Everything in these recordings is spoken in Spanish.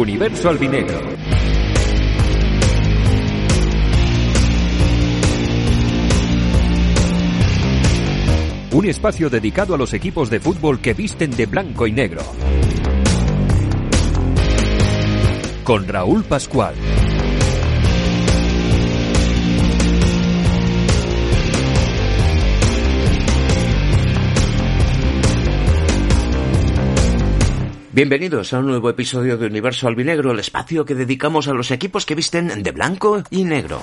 Universo Albinegro. Un espacio dedicado a los equipos de fútbol que visten de blanco y negro. Con Raúl Pascual. Bienvenidos a un nuevo episodio de Universo Albinegro, el espacio que dedicamos a los equipos que visten de blanco y negro.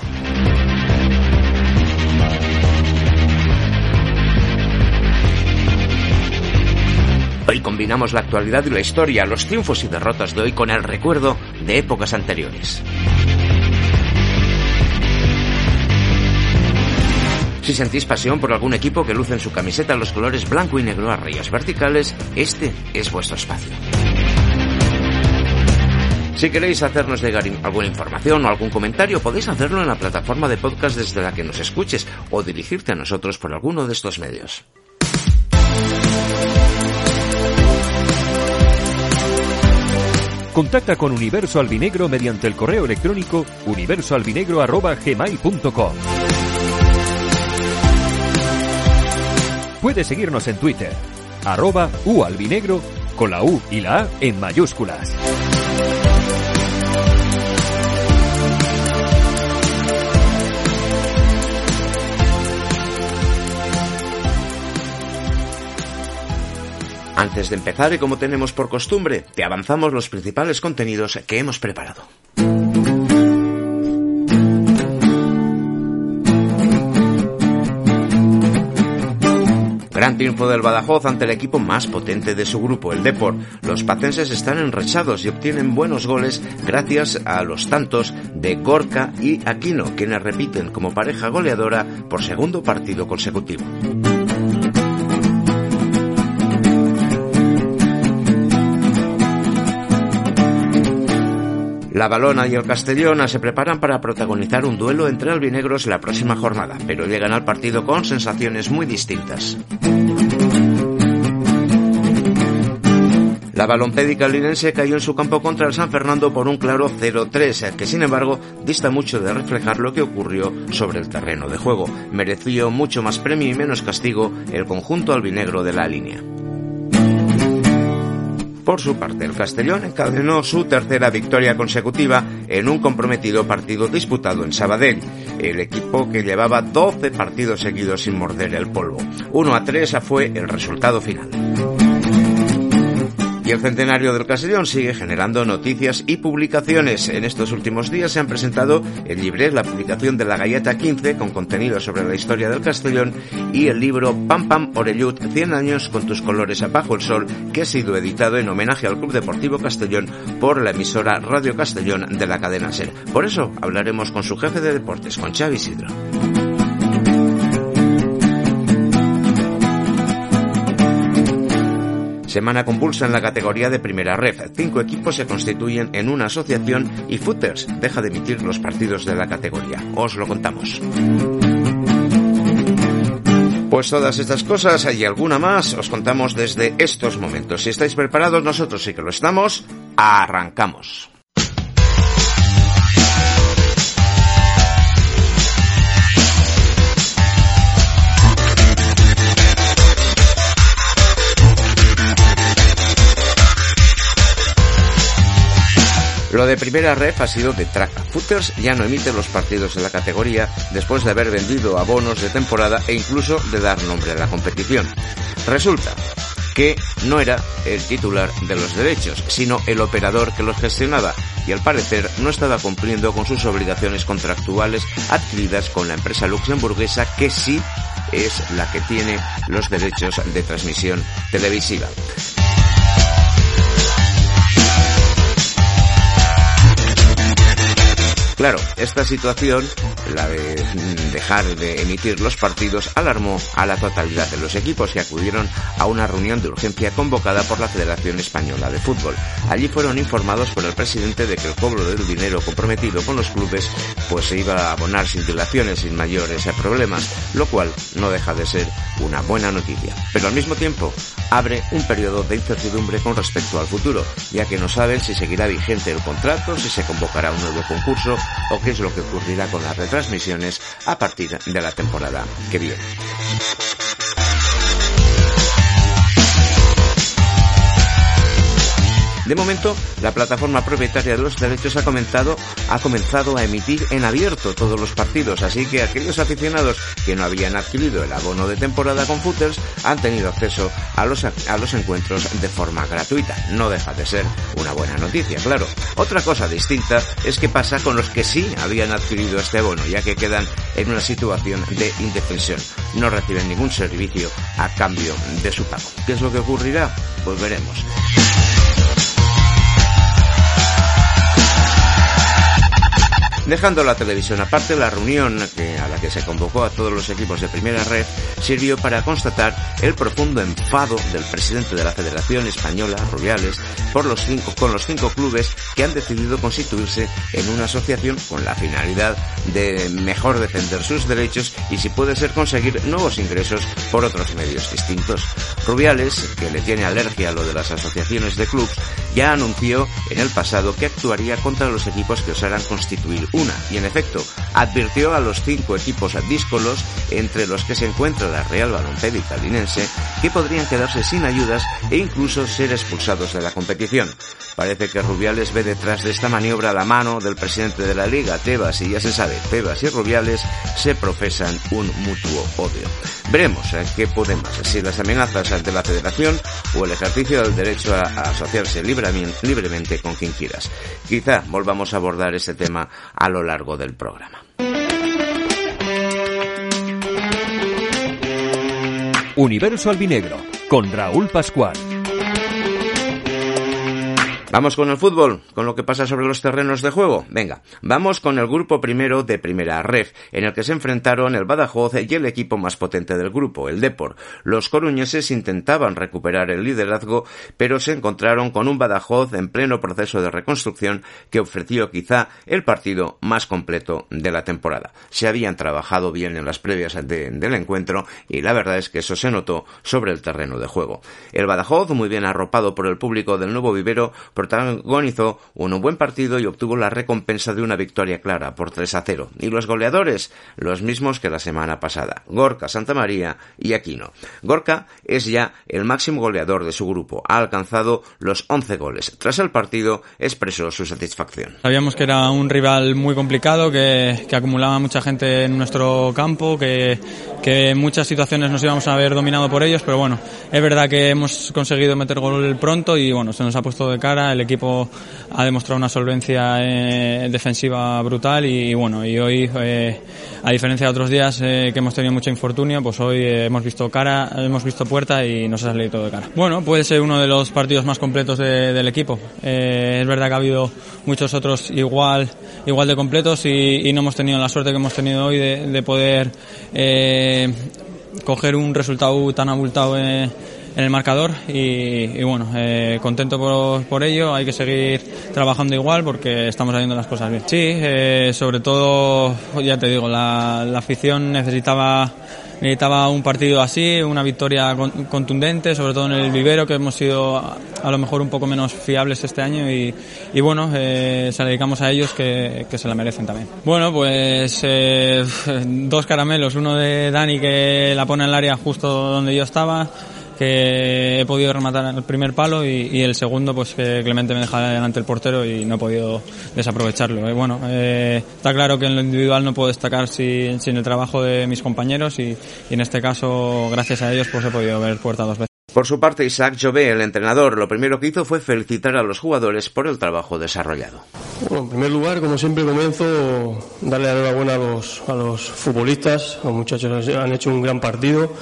Hoy combinamos la actualidad y la historia, los triunfos y derrotas de hoy con el recuerdo de épocas anteriores. Si sentís pasión por algún equipo que luce en su camiseta los colores blanco y negro a rayas verticales, este es vuestro espacio. Si queréis hacernos llegar alguna información o algún comentario, podéis hacerlo en la plataforma de podcast desde la que nos escuches o dirigirte a nosotros por alguno de estos medios. Contacta con Universo Albinegro mediante el correo electrónico universoalbinegro.gmail.com Puedes seguirnos en Twitter, arroba ualbinegro, con la U y la A en mayúsculas. Antes de empezar y como tenemos por costumbre, te avanzamos los principales contenidos que hemos preparado. Gran triunfo del Badajoz ante el equipo más potente de su grupo, el Deport. Los pacenses están enrechados y obtienen buenos goles gracias a los tantos de Gorka y Aquino, quienes repiten como pareja goleadora por segundo partido consecutivo. La Balona y el Castellona se preparan para protagonizar un duelo entre albinegros la próxima jornada, pero llegan al partido con sensaciones muy distintas. La balompédica linense cayó en su campo contra el San Fernando por un claro 0-3, que sin embargo dista mucho de reflejar lo que ocurrió sobre el terreno de juego. Mereció mucho más premio y menos castigo el conjunto albinegro de la línea. Por su parte, el Castellón encadenó su tercera victoria consecutiva en un comprometido partido disputado en Sabadell, el equipo que llevaba 12 partidos seguidos sin morder el polvo. 1 a 3 fue el resultado final. Y el centenario del Castellón sigue generando noticias y publicaciones. En estos últimos días se han presentado el libret, la publicación de la Galleta 15 con contenido sobre la historia del Castellón y el libro Pam Pam Orellut 100 años con tus colores bajo el sol que ha sido editado en homenaje al Club Deportivo Castellón por la emisora Radio Castellón de la cadena SER. Por eso hablaremos con su jefe de deportes, con Xavi Sidro. Semana convulsa en la categoría de primera red. Cinco equipos se constituyen en una asociación y Footers deja de emitir los partidos de la categoría. Os lo contamos. Pues todas estas cosas y alguna más os contamos desde estos momentos. Si estáis preparados, nosotros sí que lo estamos. Arrancamos. Lo de primera ref ha sido de traca. Footers ya no emite los partidos de la categoría después de haber vendido abonos de temporada e incluso de dar nombre a la competición. Resulta que no era el titular de los derechos, sino el operador que los gestionaba y al parecer no estaba cumpliendo con sus obligaciones contractuales adquiridas con la empresa luxemburguesa que sí es la que tiene los derechos de transmisión televisiva. Claro, esta situación, la de dejar de emitir los partidos, alarmó a la totalidad de los equipos que acudieron a una reunión de urgencia convocada por la Federación Española de Fútbol. Allí fueron informados por el presidente de que el cobro del dinero comprometido con los clubes pues se iba a abonar sin dilaciones, sin mayores problemas, lo cual no deja de ser una buena noticia. Pero al mismo tiempo abre un periodo de incertidumbre con respecto al futuro, ya que no saben si seguirá vigente el contrato, si se convocará un nuevo concurso o qué es lo que ocurrirá con las retransmisiones a partir de la temporada que viene. De momento, la plataforma propietaria de los derechos ha comenzado, a emitir en abierto todos los partidos, así que aquellos aficionados que no habían adquirido el abono de temporada con Footers han tenido acceso a los, a los encuentros de forma gratuita. No deja de ser una buena noticia, claro. Otra cosa distinta es qué pasa con los que sí habían adquirido este abono, ya que quedan en una situación de indefensión. No reciben ningún servicio a cambio de su pago. ¿Qué es lo que ocurrirá? Pues veremos. Dejando la televisión aparte, la reunión a la que se convocó a todos los equipos de primera red sirvió para constatar el profundo enfado del presidente de la Federación Española, Rubiales, por los cinco, con los cinco clubes que han decidido constituirse en una asociación con la finalidad de mejor defender sus derechos y si puede ser conseguir nuevos ingresos por otros medios distintos. Rubiales, que le tiene alergia a lo de las asociaciones de clubes, ya anunció en el pasado que actuaría contra los equipos que osaran constituir y en efecto advirtió a los cinco equipos díscolos, entre los que se encuentra la Real Balompédica Linense, que podrían quedarse sin ayudas e incluso ser expulsados de la competición. Parece que Rubiales ve detrás de esta maniobra la mano del presidente de la liga, Tebas, y ya se sabe, Tebas y Rubiales se profesan un mutuo odio. Veremos en qué podemos, si las amenazas ante la federación o el ejercicio del derecho a, asociarse libremente con quien quieras. Quizá volvamos a abordar este tema a lo largo del programa. Universo Albinegro, con Raúl Pascual. Vamos con el fútbol, con lo que pasa sobre los terrenos de juego. Venga, vamos con el grupo primero de Primera Ref, en el que se enfrentaron el Badajoz y el equipo más potente del grupo, el Depor. Los coruñeses intentaban recuperar el liderazgo, pero se encontraron con un Badajoz en pleno proceso de reconstrucción que ofreció quizá el partido más completo de la temporada. Se habían trabajado bien en las previas del encuentro y la verdad es que eso se notó sobre el terreno de juego. El Badajoz, muy bien arropado por el público del nuevo vivero, protagonizó un buen partido y obtuvo la recompensa de una victoria clara por 3 a 0. Y los goleadores, los mismos que la semana pasada, Gorka, Santa María y Aquino. Gorka es ya el máximo goleador de su grupo, ha alcanzado los 11 goles. Tras el partido expresó su satisfacción. Sabíamos que era un rival muy complicado, que, acumulaba mucha gente en nuestro campo, que, que muchas situaciones nos íbamos a haber dominado por ellos, pero bueno, es verdad que hemos conseguido meter gol pronto y bueno, se nos ha puesto de cara el equipo ha demostrado una solvencia eh, defensiva brutal y, bueno, y hoy, eh, a diferencia de otros días eh, que hemos tenido mucho infortunio, pues hoy hemos visto cara, hemos visto puerta y nos ha salido todo de cara. Bueno, puede ser uno de los partidos más completos del equipo. es verdad que ha habido muchos otros igual, igual de completos y, no hemos tenido la suerte que hemos tenido hoy de, de poder coger un resultado tan abultado en el marcador y, bueno, eh, contento por, por, ello, hay que seguir trabajando igual porque estamos haciendo las cosas bien. Sí, eh, sobre todo, ya te digo, la, la afición necesitaba necesitaba un partido así, una victoria contundente, sobre todo en el vivero, que hemos sido a, lo mejor un poco menos fiables este año y, y bueno, eh, se la dedicamos a ellos que, que, se la merecen también. Bueno, pues eh, dos caramelos, uno de Dani que la pone en el área justo donde yo estaba, que he podido rematar el primer palo y, el segundo pues que Clemente me deja delante el portero y no he podido desaprovecharlo. Y bueno, eh, está claro que en lo individual no puedo destacar sin, sin el trabajo de mis compañeros y, y, en este caso gracias a ellos pues he podido ver puerta dos veces. Por su parte, Isaac Jové, el entrenador, lo primero que hizo fue felicitar a los jugadores por el trabajo desarrollado. Bueno, en primer lugar, como siempre comienzo, darle la enhorabuena a los, a los futbolistas, los muchachos han hecho un gran partido,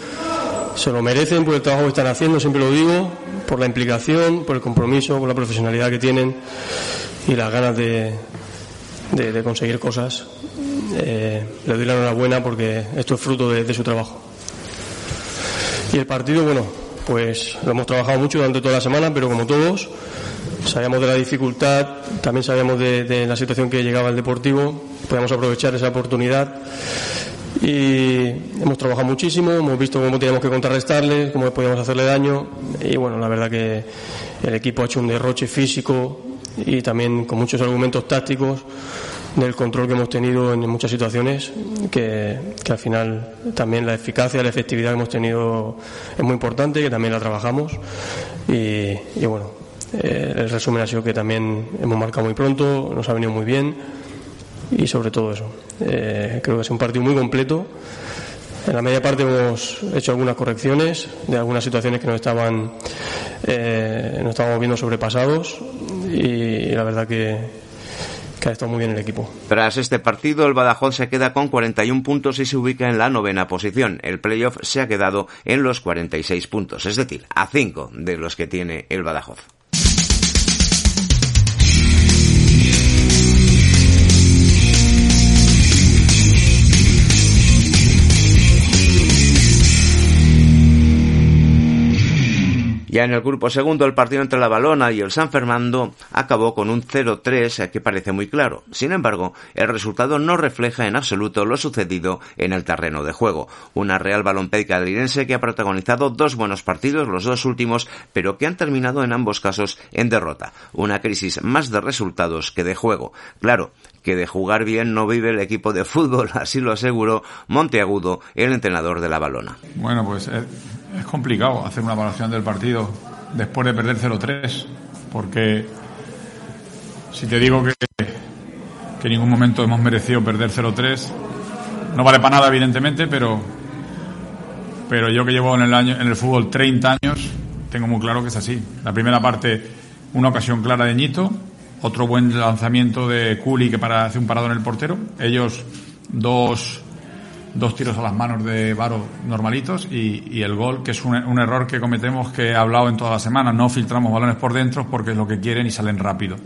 se lo merecen por el trabajo que están haciendo, siempre lo digo, por la implicación, por el compromiso, por la profesionalidad que tienen y las ganas de, de, conseguir cosas. Eh, le doy la enhorabuena porque esto es fruto de su trabajo. Y el partido, bueno, pues lo hemos trabajado mucho durante toda la semana, pero como todos, sabíamos de la dificultad, también sabíamos de, la situación que llegaba el Deportivo, podíamos aprovechar esa oportunidad y hemos trabajado muchísimo, hemos visto cómo teníamos que contrarrestarle, cómo podíamos hacerle daño y bueno, la verdad que el equipo ha hecho un derroche físico y también con muchos argumentos tácticos del control que hemos tenido en muchas situaciones, que, al final también la eficacia, la efectividad que hemos tenido es muy importante, que también la trabajamos. Y, bueno, eh, el resumen ha sido que también hemos marcado muy pronto, nos ha venido muy bien y sobre todo eso. Eh, creo que es un partido muy completo. En la media parte hemos hecho algunas correcciones de algunas situaciones que nos estaban, eh, nos estábamos viendo sobrepasados y la verdad que, que ha estado muy bien el equipo. Tras este partido, el Badajoz se queda con 41 puntos y se ubica en la novena posición. El playoff se ha quedado en los 46 puntos, es decir, a 5 de los que tiene el Badajoz. Ya en el grupo segundo, el partido entre la Balona y el San Fernando acabó con un 0-3 eh, que parece muy claro. Sin embargo, el resultado no refleja en absoluto lo sucedido en el terreno de juego. Una Real Balompédica cadrinense que ha protagonizado dos buenos partidos, los dos últimos, pero que han terminado en ambos casos en derrota. Una crisis más de resultados que de juego. Claro, que de jugar bien no vive el equipo de fútbol, así lo aseguró Monteagudo, el entrenador de la Balona. Bueno, pues es complicado hacer una evaluación del partido después de perder 0-3, porque si te digo que, que en ningún momento hemos merecido perder 0-3, no vale para nada, evidentemente, pero, pero yo que llevo en el, año, en el fútbol 30 años, tengo muy claro que es así. La primera parte, una ocasión clara de Ñito, otro buen lanzamiento de Culi que para hacer un parado en el portero, ellos dos dos tiros a las manos de Varo normalitos y, el gol, que es un, error que cometemos que he hablado en toda la semana. No filtramos balones por dentro porque es lo que quieren y salen rápido.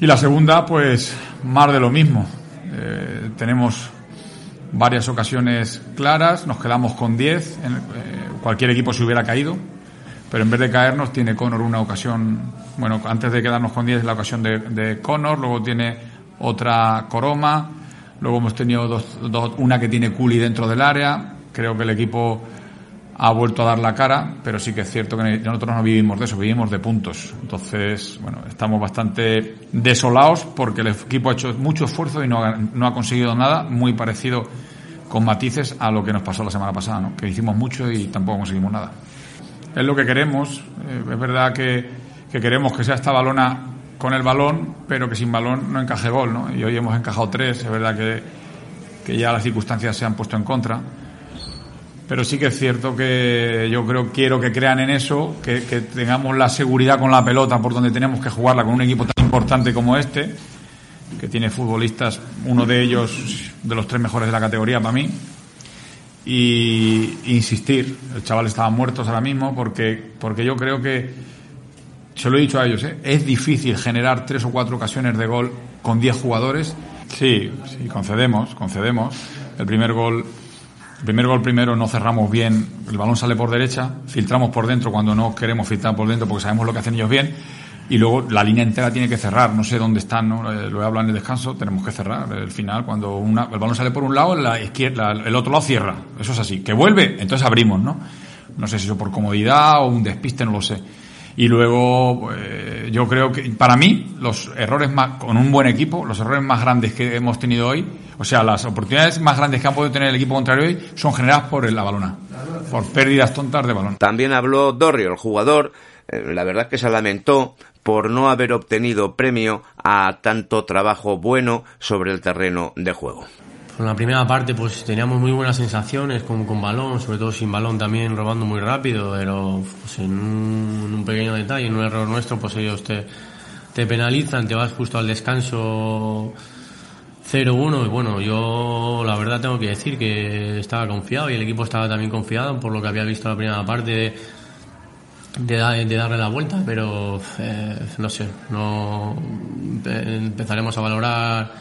Y la segunda, pues más de lo mismo. Eh, tenemos varias ocasiones claras, nos quedamos con 10, eh, cualquier equipo se hubiera caído, pero en vez de caernos tiene Conor una ocasión, bueno, antes de quedarnos con 10 la ocasión de, de Conor, luego tiene otra Coroma, Luego hemos tenido dos, una que tiene Culi dentro del área. Creo que el equipo ha vuelto a dar la cara, pero sí que es cierto que nosotros no vivimos de eso, vivimos de puntos. Entonces, bueno, estamos bastante desolados porque el equipo ha hecho mucho esfuerzo y no ha, no ha conseguido nada, muy parecido con matices a lo que nos pasó la semana pasada, ¿no? que hicimos mucho y tampoco conseguimos nada. Es lo que queremos, eh, es verdad que, que queremos que sea esta balona con el balón, pero que sin balón no encaje gol, ¿no? Y hoy hemos encajado tres, es verdad que, que ya las circunstancias se han puesto en contra. Pero sí que es cierto que yo creo, quiero que crean en eso, que, tengamos la seguridad con la pelota por donde tenemos que jugarla con un equipo tan importante como este, que tiene futbolistas, uno de ellos de los tres mejores de la categoría para mí, y insistir. El chaval estaba muertos ahora mismo porque, porque yo creo que se lo he dicho a ellos, ¿eh? es difícil generar tres o cuatro ocasiones de gol con diez jugadores. Sí, sí, concedemos, concedemos. El primer gol, el primer gol primero no cerramos bien, el balón sale por derecha, filtramos por dentro cuando no queremos filtrar por dentro porque sabemos lo que hacen ellos bien. Y luego la línea entera tiene que cerrar, no sé dónde están, ¿no? Eh, lo he hablado en el descanso, tenemos que cerrar. El final, cuando una, el balón sale por un lado, la izquierda, el otro lado cierra. Eso es así. Que vuelve, entonces abrimos, ¿no? No sé si eso por comodidad o un despiste, no lo sé y luego, eh, yo creo que para mí, los errores más, con un buen equipo, los errores más grandes que hemos tenido hoy, o sea, las oportunidades más grandes que han podido tener el equipo contrario hoy, son generadas por la balona, por pérdidas tontas de balón. También habló Dorrio, el jugador, la verdad que se lamentó por no haber obtenido premio a tanto trabajo bueno sobre el terreno de juego. en la primera parte pues teníamos muy buenas sensaciones con, con balón, sobre todo sin balón también robando muy rápido, pero pues, en, un, pequeño detalle, en un error nuestro, pues ellos te, te penalizan, te vas justo al descanso 0-1 y bueno, yo la verdad tengo que decir que estaba confiado y el equipo estaba también confiado por lo que había visto en la primera parte de, darle la vuelta, pero eh, no sé, no empezaremos a valorar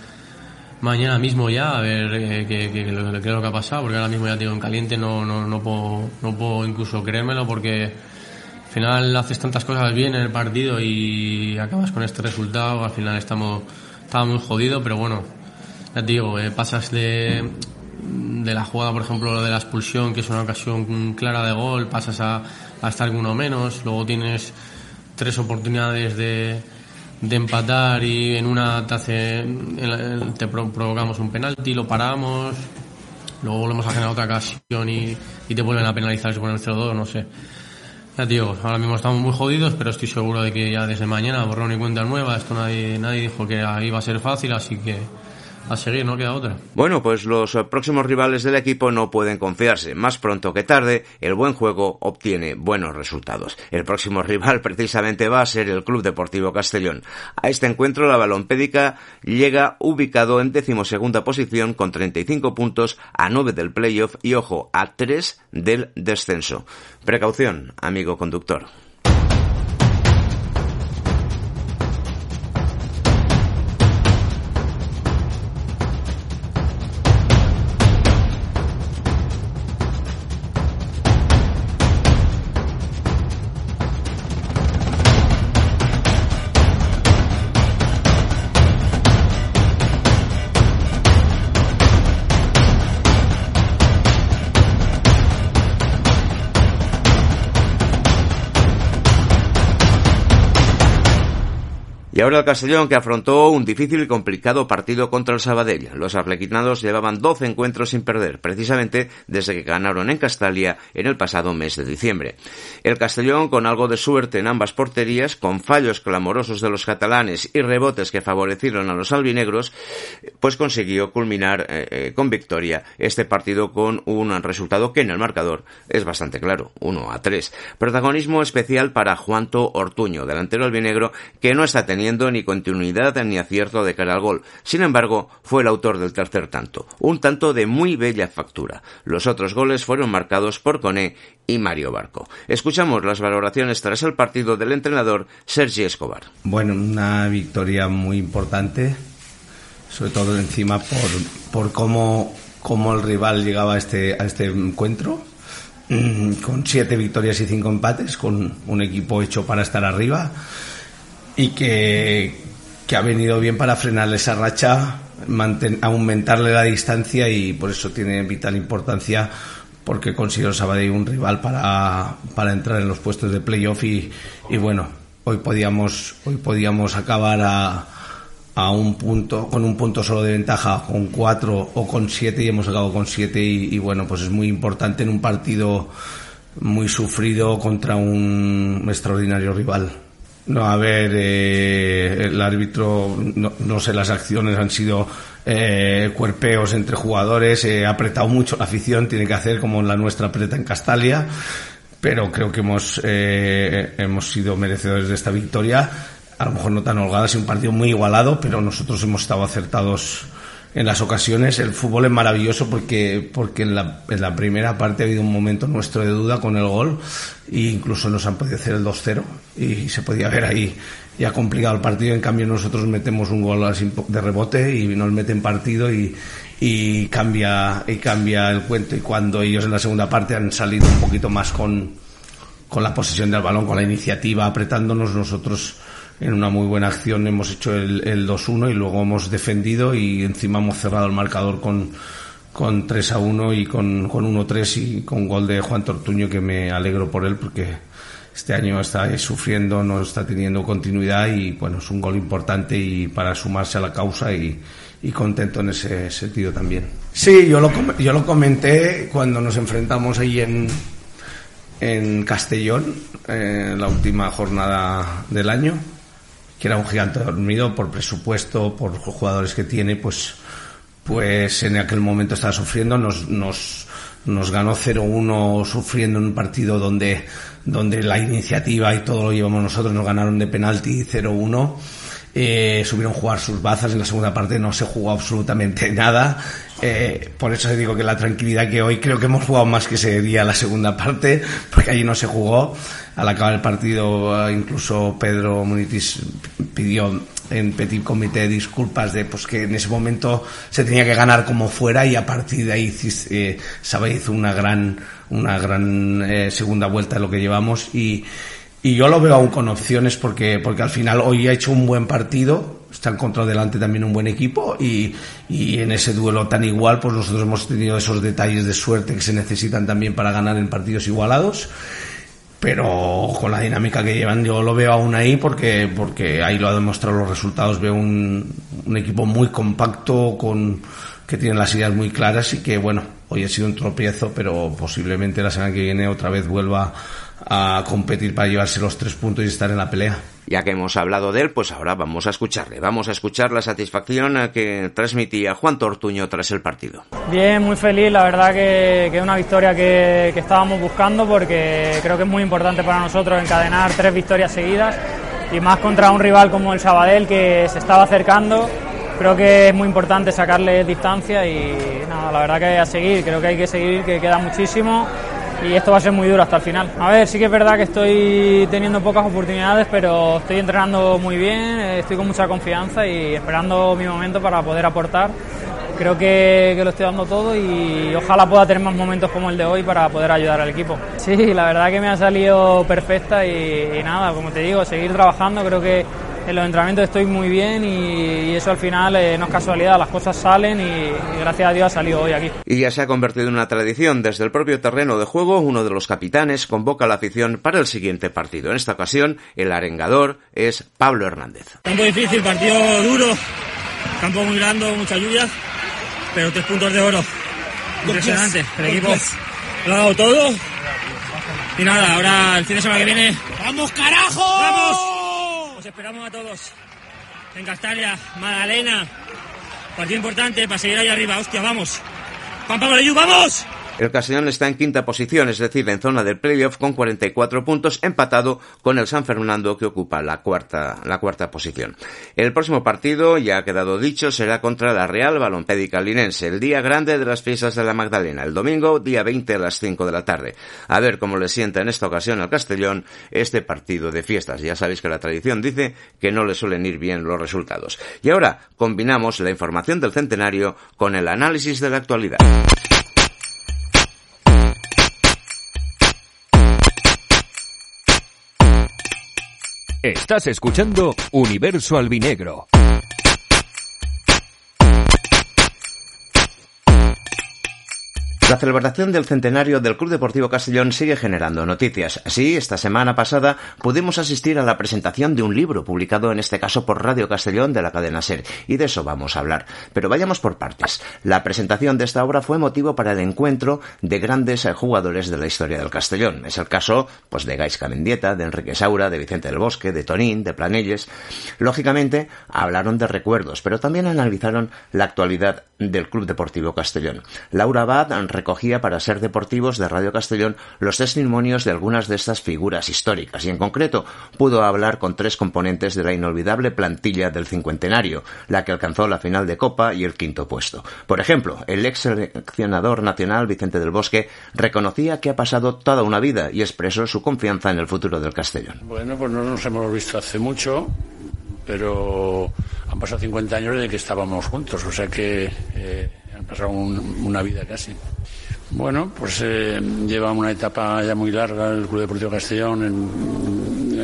mañana mismo ya a ver eh, qué, es lo que ha pasado, porque ahora mismo ya tengo en caliente, no, no, no, puedo, no puedo incluso creérmelo porque al final haces tantas cosas bien en el partido y acabas con este resultado, al final estamos, estaba muy jodido, pero bueno, ya te digo, eh, pasas de, de la jugada, por ejemplo, de la expulsión, que es una ocasión clara de gol, pasas a, a estar con uno menos, luego tienes tres oportunidades de, de empatar y en una te, hace, te provocamos un penalti, lo paramos, luego volvemos a generar otra ocasión y, y te vuelven a penalizar ponen el 0-2, no sé. Ya digo, ahora mismo estamos muy jodidos, pero estoy seguro de que ya desde mañana borrón y cuenta nueva, esto nadie, nadie dijo que iba a ser fácil, así que a seguir, no queda otra. Bueno, pues los próximos rivales del equipo no pueden confiarse. Más pronto que tarde, el buen juego obtiene buenos resultados. El próximo rival precisamente va a ser el Club Deportivo Castellón. A este encuentro la balompédica llega ubicado en decimosegunda posición con 35 puntos a 9 del playoff y ojo, a 3 del descenso. Precaución, amigo conductor. Ahora el Castellón que afrontó un difícil y complicado partido contra el Sabadell. Los arlequinados llevaban 12 encuentros sin perder, precisamente desde que ganaron en Castalia en el pasado mes de diciembre. El Castellón, con algo de suerte en ambas porterías, con fallos clamorosos de los catalanes y rebotes que favorecieron a los albinegros, pues consiguió culminar eh, eh, con victoria este partido con un resultado que en el marcador es bastante claro, 1 a 3. Protagonismo especial para Juanto Ortuño, delantero albinegro, que no está teniendo ni continuidad ni acierto de cara al gol. Sin embargo, fue el autor del tercer tanto, un tanto de muy bella factura. Los otros goles fueron marcados por Coné y Mario Barco. Escuchamos las valoraciones tras el partido del entrenador Sergi Escobar. Bueno, una victoria muy importante, sobre todo encima por, por cómo, cómo el rival llegaba a este, a este encuentro mm, con siete victorias y cinco empates, con un equipo hecho para estar arriba y que, que ha venido bien para frenarle esa racha, aumentarle la distancia y por eso tiene vital importancia porque considero Sabadell un rival para, para entrar en los puestos de playoff y, bueno, hoy podíamos, hoy podíamos acabar a, a un punto, con un punto solo de ventaja, con cuatro o con siete y hemos acabado con siete y bueno, pues es muy importante en un partido muy sufrido contra un extraordinario rival. No, a ver, eh, el árbitro, no, sé, las acciones han sido eh, cuerpeos entre jugadores, eh, ha apretado mucho la afición, tiene que hacer como la nuestra aprieta en Castalia, pero creo que hemos, hemos sido merecedores de esta victoria. A lo mejor no tan holgada, es un partido muy igualado, pero nosotros hemos estado acertados en las ocasiones. El fútbol es maravilloso porque, porque en, la, en la primera parte ha habido un momento nuestro de duda con el gol e incluso nos han podido hacer el 2-0 y se podía ver ahí ya complicado el partido. En cambio nosotros metemos un gol de rebote y nos meten partido y, y cambia, y cambia el cuento. Y cuando ellos en la segunda parte han salido un poquito más con, con la posesión del balón, con la iniciativa, apretándonos, nosotros en una muy buena acción hemos hecho el, el 2-1 y luego hemos defendido y encima hemos cerrado el marcador con, con 3 a 1 y con, con 1-3 y con gol de Juan Tortuño que me alegro por él porque este año está sufriendo, no está teniendo continuidad y bueno, es un gol importante y para sumarse a la causa y, y contento en ese sentido también. Sí, yo lo, yo lo comenté cuando nos enfrentamos ahí en, en Castellón, en la última jornada del año que era un gigante dormido por presupuesto, por jugadores que tiene, pues pues en aquel momento estaba sufriendo, nos, nos, nos ganó 0-1 sufriendo en un partido donde, donde la iniciativa y todo lo llevamos nosotros, nos ganaron de penalti 0-1 eh, subieron jugar sus bazas en la segunda parte, no se jugó absolutamente nada. Eh, por eso digo que la tranquilidad que hoy creo que hemos jugado más que ese día la segunda parte, porque allí no se jugó. Al acabar el partido, eh, incluso Pedro Munitis pidió en Petit Comité disculpas de pues que en ese momento se tenía que ganar como fuera y a partir de ahí eh, hizo una gran una gran eh, segunda vuelta de lo que llevamos y y yo lo veo aún con opciones porque, porque al final hoy ha hecho un buen partido, está encontrado delante también un buen equipo y, y en ese duelo tan igual pues nosotros hemos tenido esos detalles de suerte que se necesitan también para ganar en partidos igualados. Pero con la dinámica que llevan yo lo veo aún ahí porque porque ahí lo ha demostrado los resultados. Veo un, un equipo muy compacto con que tiene las ideas muy claras y que bueno hoy ha sido un tropiezo pero posiblemente la semana que viene otra vez vuelva a competir para llevarse los tres puntos y estar en la pelea. Ya que hemos hablado de él, pues ahora vamos a escucharle. Vamos a escuchar la satisfacción que transmitía Juan Tortuño tras el partido. Bien, muy feliz. La verdad que, es una victoria que, que, estábamos buscando porque creo que es muy importante para nosotros encadenar tres victorias seguidas y más contra un rival como el Sabadell que se estaba acercando. Creo que es muy importante sacarle distancia y nada, la verdad que a seguir. Creo que hay que seguir, que queda muchísimo y esto va a ser muy duro hasta el final. A ver, sí que es verdad que estoy teniendo pocas oportunidades, pero estoy entrenando muy bien, estoy con mucha confianza y esperando mi momento para poder aportar. Creo que, lo estoy dando todo y ojalá pueda tener más momentos como el de hoy para poder ayudar al equipo. Sí, la verdad que me ha salido perfecta y, y nada, como te digo, seguir trabajando, creo que en los entrenamientos estoy muy bien y, eso al final eh, no es casualidad, las cosas salen y, gracias a Dios ha salido hoy aquí. Y ya se ha convertido en una tradición. Desde el propio terreno de juego, uno de los capitanes convoca a la afición para el siguiente partido. En esta ocasión, el arengador es Pablo Hernández. Campo difícil, partido duro, campo muy grande, mucha lluvia, pero tres puntos de oro. Impresionante. El equipo lo ha dado todo. Y nada, ahora el fin de semana que viene. ¡Vamos, carajo! ¡Vamos! Esperamos a todos en Castalia, Magdalena. Partido importante para seguir ahí arriba. Hostia, vamos. Juan Pablo vamos. El Castellón está en quinta posición, es decir, en zona del playoff con 44 puntos, empatado con el San Fernando que ocupa la cuarta, la cuarta posición. El próximo partido, ya ha quedado dicho, será contra la Real Balompédica Linense, el día grande de las fiestas de la Magdalena, el domingo, día 20 a las 5 de la tarde. A ver cómo le sienta en esta ocasión al Castellón este partido de fiestas. Ya sabéis que la tradición dice que no le suelen ir bien los resultados. Y ahora combinamos la información del centenario con el análisis de la actualidad. Estás escuchando Universo Albinegro. La celebración del centenario del Club Deportivo Castellón sigue generando noticias. Así, esta semana pasada pudimos asistir a la presentación de un libro publicado en este caso por Radio Castellón de la cadena SER, y de eso vamos a hablar. Pero vayamos por partes. La presentación de esta obra fue motivo para el encuentro de grandes jugadores de la historia del Castellón. Es el caso pues de Gaisca Mendieta, de Enrique Saura, de Vicente del Bosque, de Tonín, de Planelles. Lógicamente, hablaron de recuerdos, pero también analizaron la actualidad del Club Deportivo Castellón. Laura Abad recogía para ser deportivos de Radio Castellón los testimonios de algunas de estas figuras históricas y en concreto pudo hablar con tres componentes de la inolvidable plantilla del cincuentenario, la que alcanzó la final de Copa y el quinto puesto. Por ejemplo, el ex seleccionador nacional Vicente del Bosque reconocía que ha pasado toda una vida y expresó su confianza en el futuro del Castellón. Bueno, pues no nos hemos visto hace mucho, pero han pasado 50 años desde que estábamos juntos, o sea que eh, pasado una vida casi. Bueno, pues eh, lleva una etapa ya muy larga el Club Deportivo Castellón,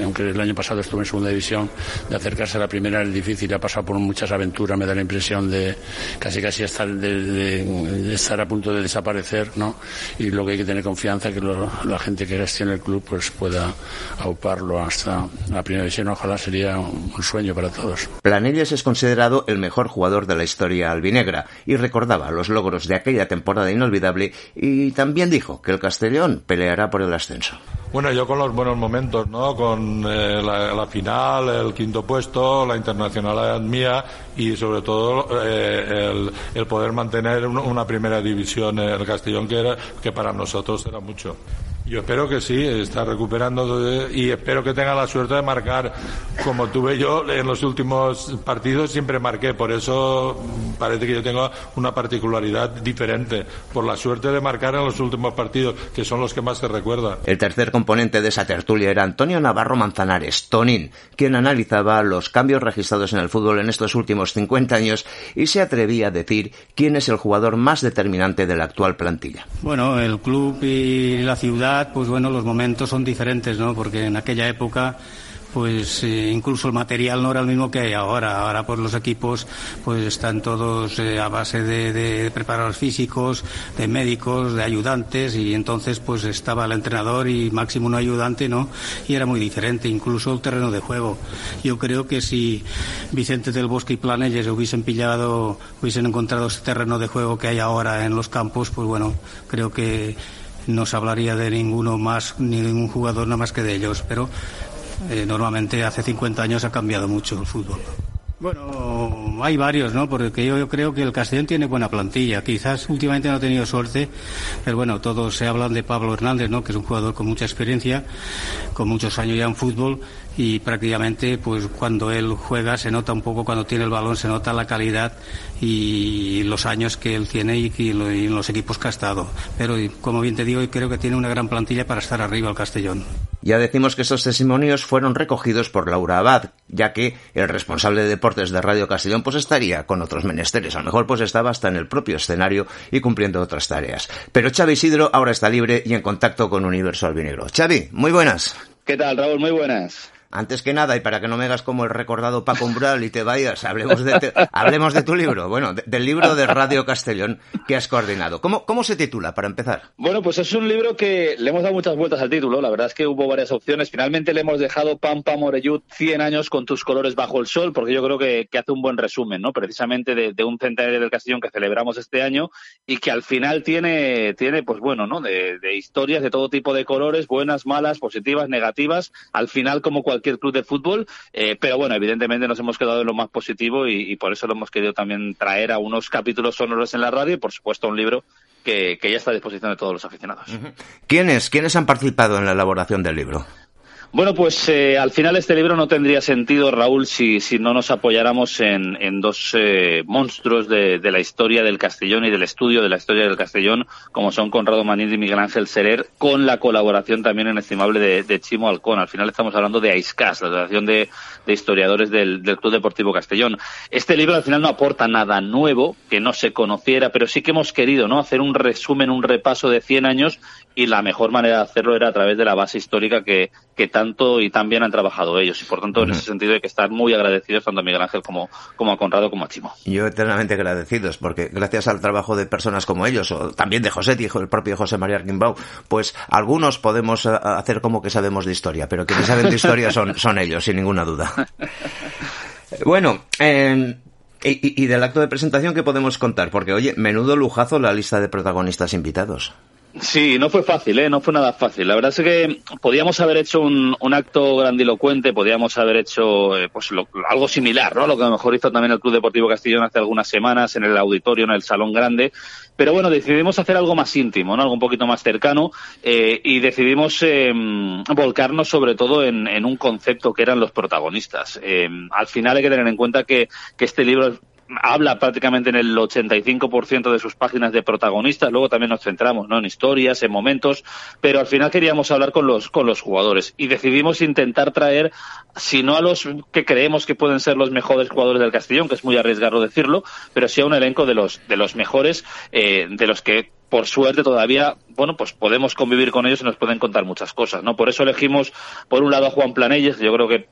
aunque el año pasado estuve en segunda división, de acercarse a la primera es difícil, ha pasado por muchas aventuras, me da la impresión de casi casi estar, de, estar a punto de desaparecer, ¿no? Y lo que hay que tener confianza que la gente que gestiona el club pues pueda auparlo hasta la primera división, ojalá sería un, sueño para todos. Planelles es considerado el mejor jugador de la historia albinegra y recordaba los logros de aquella temporada inolvidable y también dijo que el Castellón peleará por el ascenso. Bueno, yo con los buenos momentos, ¿no? Con eh, la, final, el quinto puesto, la internacionalidad mía y sobre todo eh, el, poder mantener una primera división en el Castellón que, era, que para nosotros era mucho. Yo espero que sí, está recuperando y espero que tenga la suerte de marcar como tuve yo en los últimos partidos, siempre marqué, por eso parece que yo tengo una particularidad diferente, por la suerte de marcar en los últimos partidos, que son los que más se recuerda. El tercer componente de esa tertulia era Antonio Navarro Manzanares, Tonín, quien analizaba los cambios registrados en el fútbol en estos últimos 50 años y se atrevía a decir quién es el jugador más determinante de la actual plantilla. Bueno, el club y la ciudad pues bueno, los momentos son diferentes, ¿no? Porque en aquella época pues eh, incluso el material no era el mismo que hay ahora. Ahora pues los equipos pues están todos eh, a base de, de, preparadores físicos, de médicos, de ayudantes y entonces pues estaba el entrenador y máximo un ayudante, ¿no? Y era muy diferente, incluso el terreno de juego. Yo creo que si Vicente del Bosque y Planelles hubiesen pillado, hubiesen encontrado este terreno de juego que hay ahora en los campos, pues bueno, creo que no se hablaría de ninguno más, ni de ningún jugador nada más que de ellos, pero eh, normalmente hace 50 años ha cambiado mucho el fútbol. Bueno, hay varios, ¿no? Porque yo, creo que el Castellón tiene buena plantilla. Quizás últimamente no ha tenido suerte, pero bueno, todos se hablan de Pablo Hernández, ¿no? Que es un jugador con mucha experiencia, con muchos años ya en fútbol y prácticamente, pues cuando él juega se nota un poco, cuando tiene el balón se nota la calidad y los años que él tiene y, en los equipos que ha estado. Pero como bien te digo, creo que tiene una gran plantilla para estar arriba el Castellón. Ya decimos que estos testimonios fueron recogidos por Laura Abad, ya que el responsable de deportes de Radio Castellón pues estaría con otros menesteres. A lo mejor pues estaba hasta en el propio escenario y cumpliendo otras tareas. Pero Xavi Isidro ahora está libre y en contacto con Universo Albinegro. Xavi, muy buenas. ¿Qué tal, Raúl? Muy buenas. Antes que nada, y para que no me hagas como el recordado Paco Umbral y te vayas, hablemos de, hablemos de tu libro, bueno, del libro de Radio Castellón que has coordinado. ¿Cómo, ¿Cómo se titula, para empezar? Bueno, pues es un libro que le hemos dado muchas vueltas al título, la verdad es que hubo varias opciones. Finalmente le hemos dejado Pampa Morellut 100 años con tus colores bajo el sol, porque yo creo que, hace un buen resumen, ¿no? Precisamente de, un centenario del Castellón que celebramos este año y que al final tiene, tiene pues bueno, ¿no? De, de historias de todo tipo de colores, buenas, malas, positivas, negativas. Al final, como cualquier club de fútbol, eh, pero bueno, evidentemente nos hemos quedado en lo más positivo y, por eso lo hemos querido también traer a unos capítulos sonoros en la radio y por supuesto un libro que, ya está a disposición de todos los aficionados. ¿Quiénes, ¿Quiénes han participado en la elaboración del libro? Bueno, pues eh, al final este libro no tendría sentido, Raúl, si, si no nos apoyáramos en, en dos eh, monstruos de, de, la historia del Castellón y del estudio de la historia del Castellón, como son Conrado Manín y Miguel Ángel Serer, con la colaboración también inestimable de, de Chimo Alcón. Al final estamos hablando de AISCAS, la Asociación de, de Historiadores del, del, Club Deportivo Castellón. Este libro al final no aporta nada nuevo que no se conociera, pero sí que hemos querido ¿no? hacer un resumen, un repaso de 100 años y la mejor manera de hacerlo era a través de la base histórica que, que tanto y tan bien han trabajado ellos. Y por tanto, en ese sentido hay que estar muy agradecidos tanto a Miguel Ángel como, como a Conrado como a Chimo. Yo eternamente agradecidos, porque gracias al trabajo de personas como ellos, o también de José, dijo el propio José María Arquimbau, pues algunos podemos eh, hacer como que sabemos de historia, pero quienes saben de historia son, son ellos, sin ninguna duda. Bueno, y, y, del acto de presentación, ¿qué podemos contar? Porque, oye, menudo lujazo la lista de protagonistas invitados. Sí, no fue fácil, ¿eh? no fue nada fácil. La verdad es que podíamos haber hecho un, un acto grandilocuente, podíamos haber hecho eh, pues algo similar, ¿no? Lo que a lo mejor hizo también el Club Deportivo Castellón hace algunas semanas en el auditorio, en el Salón Grande. Pero bueno, decidimos hacer algo más íntimo, ¿no? Algo un poquito más cercano eh, y decidimos eh, volcarnos sobre todo en, en, un concepto que eran los protagonistas. Eh, al final hay que tener en cuenta que, que este libro habla prácticamente en el 85% de sus páginas de protagonistas, luego también nos centramos ¿no? en historias, en momentos, pero al final queríamos hablar con los, con los jugadores y decidimos intentar traer, si no a los que creemos que pueden ser los mejores jugadores del Castellón, que es muy arriesgado decirlo, pero sí a un elenco de los, de los mejores, eh, de los que por suerte todavía, bueno, pues podemos convivir con ellos y nos pueden contar muchas cosas, ¿no? Por eso elegimos, por un lado, a Juan Planelles, yo creo que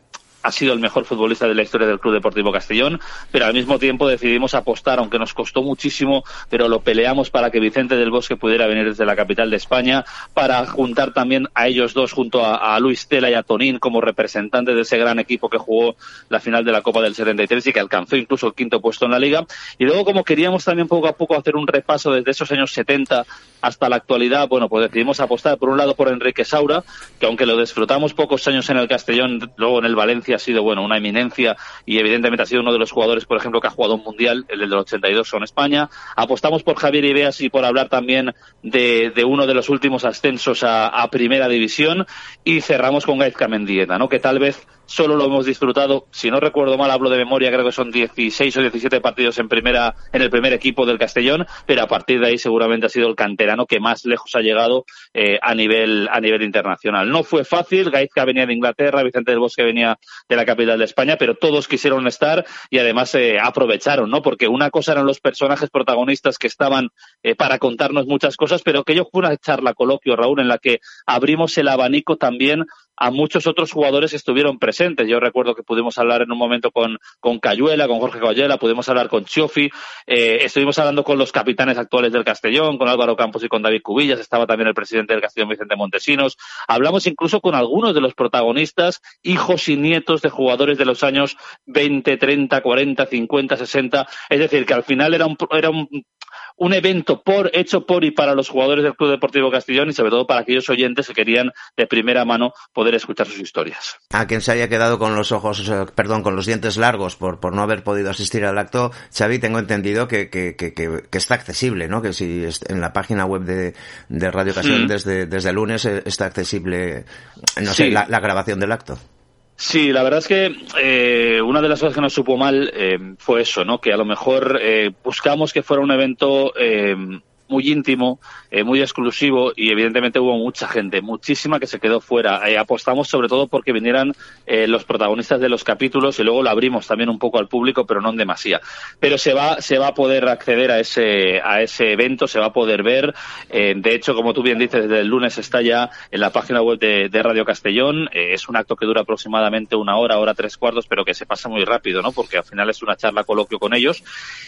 ha sido el mejor futbolista de la historia del Club Deportivo Castellón, pero al mismo tiempo decidimos apostar, aunque nos costó muchísimo, pero lo peleamos para que Vicente del Bosque pudiera venir desde la capital de España, para juntar también a ellos dos junto a, Luis Tela y a Tonín como representantes de ese gran equipo que jugó la final de la Copa del 73 y que alcanzó incluso el quinto puesto en la liga. Y luego, como queríamos también poco a poco hacer un repaso desde esos años 70 hasta la actualidad, bueno, pues decidimos apostar por un lado por Enrique Saura, que aunque lo disfrutamos pocos años en el Castellón, luego en el Valencia ha sido, bueno, una eminencia y evidentemente ha sido uno de los jugadores, por ejemplo, que ha jugado un mundial, el del 82 con España. Apostamos por Javier Ibeas y por hablar también de, uno de los últimos ascensos a, a Primera División y cerramos con Gaizka Mendieta, ¿no? Que tal vez solo lo hemos disfrutado, si no recuerdo mal, hablo de memoria, creo que son 16 o 17 partidos en primera en el primer equipo del Castellón, pero a partir de ahí seguramente ha sido el canterano que más lejos ha llegado eh, a nivel a nivel internacional. No fue fácil, Gaizka venía de Inglaterra, Vicente del Bosque venía de la capital de España, pero todos quisieron estar y además eh, aprovecharon, ¿no? Porque una cosa eran los personajes protagonistas que estaban eh, para contarnos muchas cosas, pero que yo fue una charla coloquio, Raúl, en la que abrimos el abanico también a muchos otros jugadores que estuvieron presentes. Yo recuerdo que pudimos hablar en un momento con, con Cayuela, con Jorge Cayuela, pudimos hablar con Chiofi, eh, estuvimos hablando con los capitanes actuales del Castellón, con Álvaro Campos y con David Cubillas, estaba también el presidente del Castellón, Vicente Montesinos. Hablamos incluso con algunos de los protagonistas, hijos y nietos de jugadores de los años 20, 30, 40, 50, 60. Es decir, que al final era un, era un un evento por, hecho por y para los jugadores del Club Deportivo Castellón y sobre todo para aquellos oyentes que querían de primera mano poder escuchar sus historias. A quien se haya quedado con los ojos, perdón, con los dientes largos por, por no haber podido asistir al acto, Xavi, tengo entendido que, que, que, que está accesible, ¿no? Que si en la página web de, de Radio Castellón desde, desde el lunes eh, está accesible, no sé, la, la grabación del acto. Sí, la verdad es que eh, una de las cosas que nos supo mal eh, fue eso, ¿no? Que a lo mejor eh, buscamos que fuera un evento eh, muy íntimo, eh, muy exclusivo y evidentemente hubo mucha gente, muchísima que se quedó fuera. Eh, apostamos sobre todo porque vinieran eh, los protagonistas de los capítulos y luego lo abrimos también un poco al público, pero no en demasía. Pero se va, se va a poder acceder a ese, a ese evento, se va a poder ver. de hecho, como tú bien dices, desde el lunes está ya en la página web de, de Radio Castellón. es un acto que dura aproximadamente una hora, hora tres cuartos, pero que se pasa muy rápido, ¿no? Porque al final es una charla coloquio con ellos.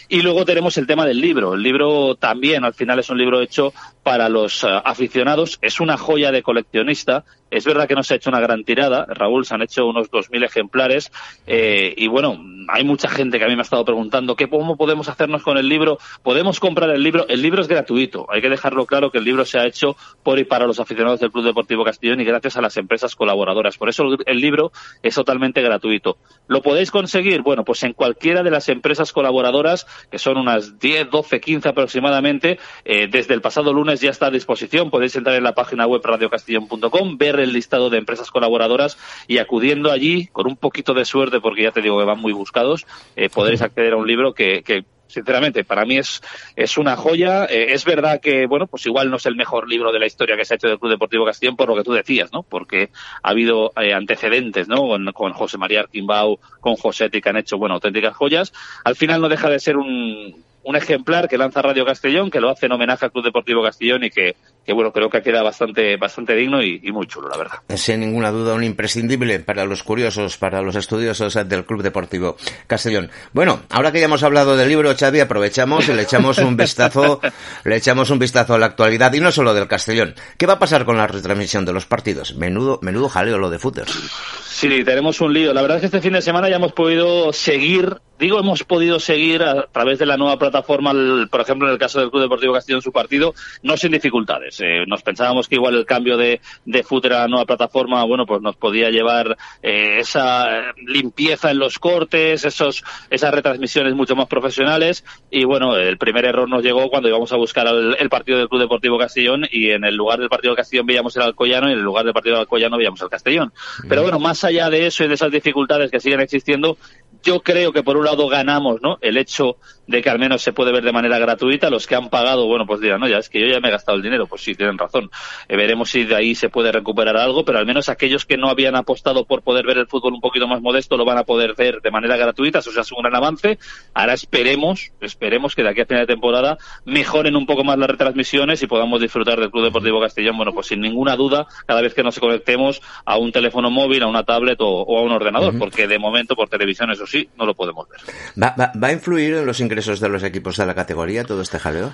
Y luego tenemos el tema del libro. El libro también al final final es un libro hecho para los eh, aficionados. Es una joya de coleccionista. Es verdad que no se ha hecho una gran tirada. Raúl, se han hecho unos 2.000 ejemplares. Eh, y bueno, hay mucha gente que a mí me ha estado preguntando ¿qué, cómo podemos hacernos con el libro. ¿Podemos comprar el libro? El libro es gratuito. Hay que dejarlo claro que el libro se ha hecho por y para los aficionados del Club Deportivo Castellón y gracias a las empresas colaboradoras. Por eso el libro es totalmente gratuito. ¿Lo podéis conseguir? Bueno, pues en cualquiera de las empresas colaboradoras, que son unas 10, 12, 15 aproximadamente, eh, desde el pasado lunes ya está a disposición. Podéis entrar en la página web radiocastillon.com, ver el listado de empresas colaboradoras y acudiendo allí, con un poquito de suerte, porque ya te digo que van muy buscados, eh, podréis acceder a un libro que, que sinceramente, para mí es, es una joya. Eh, es verdad que, bueno, pues igual no es el mejor libro de la historia que se ha hecho del Club Deportivo Castellón, por lo que tú decías, ¿no? Porque ha habido antecedentes, ¿no? Con, con, José María Arquimbau, con Josetti, que han hecho, bueno, auténticas joyas. Al final no deja de ser un, un ejemplar que lanza Radio Castellón, que lo hace en homenaje al Club Deportivo Castellón y que, que bueno, creo que queda bastante, bastante digno y, y, muy chulo, la verdad. Sin ninguna duda, un imprescindible para los curiosos, para los estudiosos del Club Deportivo Castellón. Bueno, ahora que ya hemos hablado del libro, Xavi, aprovechamos y le echamos un vistazo, le echamos un vistazo a la actualidad y no solo del Castellón. ¿Qué va a pasar con la retransmisión de los partidos? Menudo, menudo jaleo lo de footers. Sí, tenemos un lío. La verdad es que este fin de semana ya hemos podido seguir digo hemos podido seguir a través de la nueva plataforma, por ejemplo, en el caso del Club Deportivo Castillo en su partido, no sin dificultades. Eh, nos pensábamos que igual el cambio de, de footer a la nueva plataforma, bueno, pues nos podía llevar eh, esa limpieza en los cortes, esos, esas retransmisiones mucho más profesionales. Y bueno, el primer error nos llegó cuando íbamos a buscar el, el partido del Club Deportivo Castellón y en el lugar del partido del Castellón veíamos el Alcoyano y en el lugar del partido del Alcoyano veíamos el Castellón. Pero bueno, más allá de eso y de esas dificultades que siguen existiendo, yo creo que por un lado ganamos, ¿no? El hecho de que al menos se puede ver de manera gratuita. Los que han pagado, bueno, pues dirán, no, ya es que yo ya me he gastado el dinero. Pues sí, tienen razón. Eh, veremos si de ahí se puede recuperar algo, pero al menos aquellos que no habían apostado por poder ver el fútbol un poquito más modesto lo van a poder ver de manera gratuita. Eso ya es un gran avance. Ahora esperemos, esperemos que de aquí a final de temporada mejoren un poco más las retransmisiones y podamos disfrutar del Club Deportivo Castellón, bueno, pues sin ninguna duda, cada vez que nos conectemos a un teléfono móvil, a una tablet o, a un ordenador, porque de momento por televisión, eso sí, no lo podemos ver. ¿Va, va a influir en los ingresos de los equipos de la categoría todo este jaleo?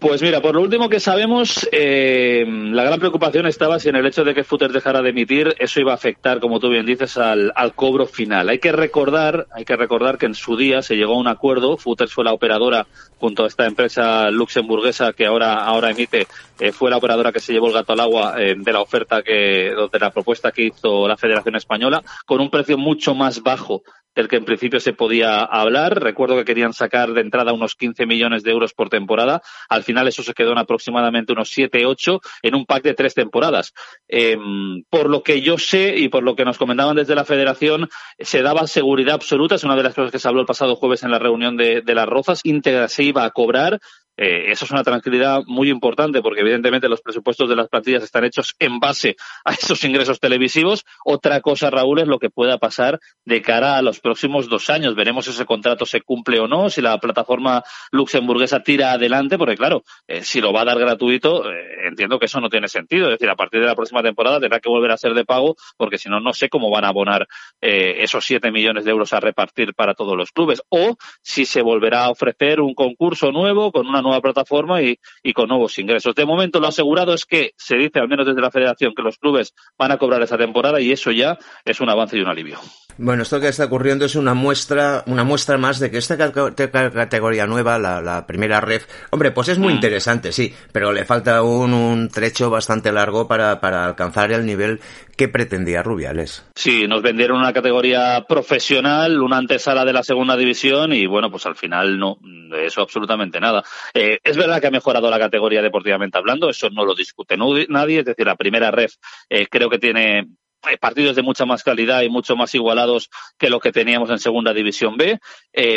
Pues mira, por lo último que sabemos, eh, la gran preocupación estaba si en el hecho de que Futter dejara de emitir, eso iba a afectar, como tú bien dices, al, cobro final. Hay que recordar, hay que recordar que en su día se llegó a un acuerdo. Futter fue la operadora junto a esta empresa luxemburguesa que ahora ahora emite, eh, fue la operadora que se llevó el gato al agua eh, de la oferta que, de la propuesta que hizo la Federación Española, con un precio mucho más bajo del que en principio se podía hablar. Recuerdo que querían sacar de entrada unos 15 millones de euros por temporada. Al final eso se quedó en aproximadamente unos 7, 8 en un pack de tres temporadas. Em, por lo que yo sé y por lo que nos comentaban desde la federación, se daba seguridad absoluta. Es una de las cosas que se habló el pasado jueves en la reunión de, de las Rozas. Íntegra se iba a cobrar eh, eso es una tranquilidad muy importante porque evidentemente los presupuestos de las plantillas están hechos en base a esos ingresos televisivos. Otra cosa, Raúl, es lo que pueda pasar de cara a los próximos dos años. Veremos si ese contrato se cumple o no, si la plataforma luxemburguesa tira adelante, porque claro, eh, si lo va a dar gratuito, eh, entiendo que eso no tiene sentido. Es decir, a partir de la próxima temporada tendrá que volver a ser de pago porque si no, no sé cómo van a abonar esos siete millones de euros a repartir para todos los clubes. O si se volverá a ofrecer un concurso nuevo con una nueva nueva plataforma y, y, con nuevos ingresos. De momento lo asegurado es que se dice, al menos desde la federación, que los clubes van a cobrar esa temporada y eso ya es un avance y un alivio. Bueno, esto que está ocurriendo es una muestra, una muestra más de que esta categoría nueva, la, primera ref, hombre, pues es muy mm. interesante, sí, pero le falta un, un trecho bastante largo para, para alcanzar el nivel que pretendía Rubiales. Sí, nos vendieron una categoría profesional, una antesala de la segunda división y bueno, pues al final no, eso absolutamente nada. Eh, es verdad que ha mejorado la categoría deportivamente hablando, eso no lo discute nadie, es decir, la primera ref eh, creo que tiene eh, partidos de mucha más calidad y mucho más igualados que lo que teníamos en Segunda División B,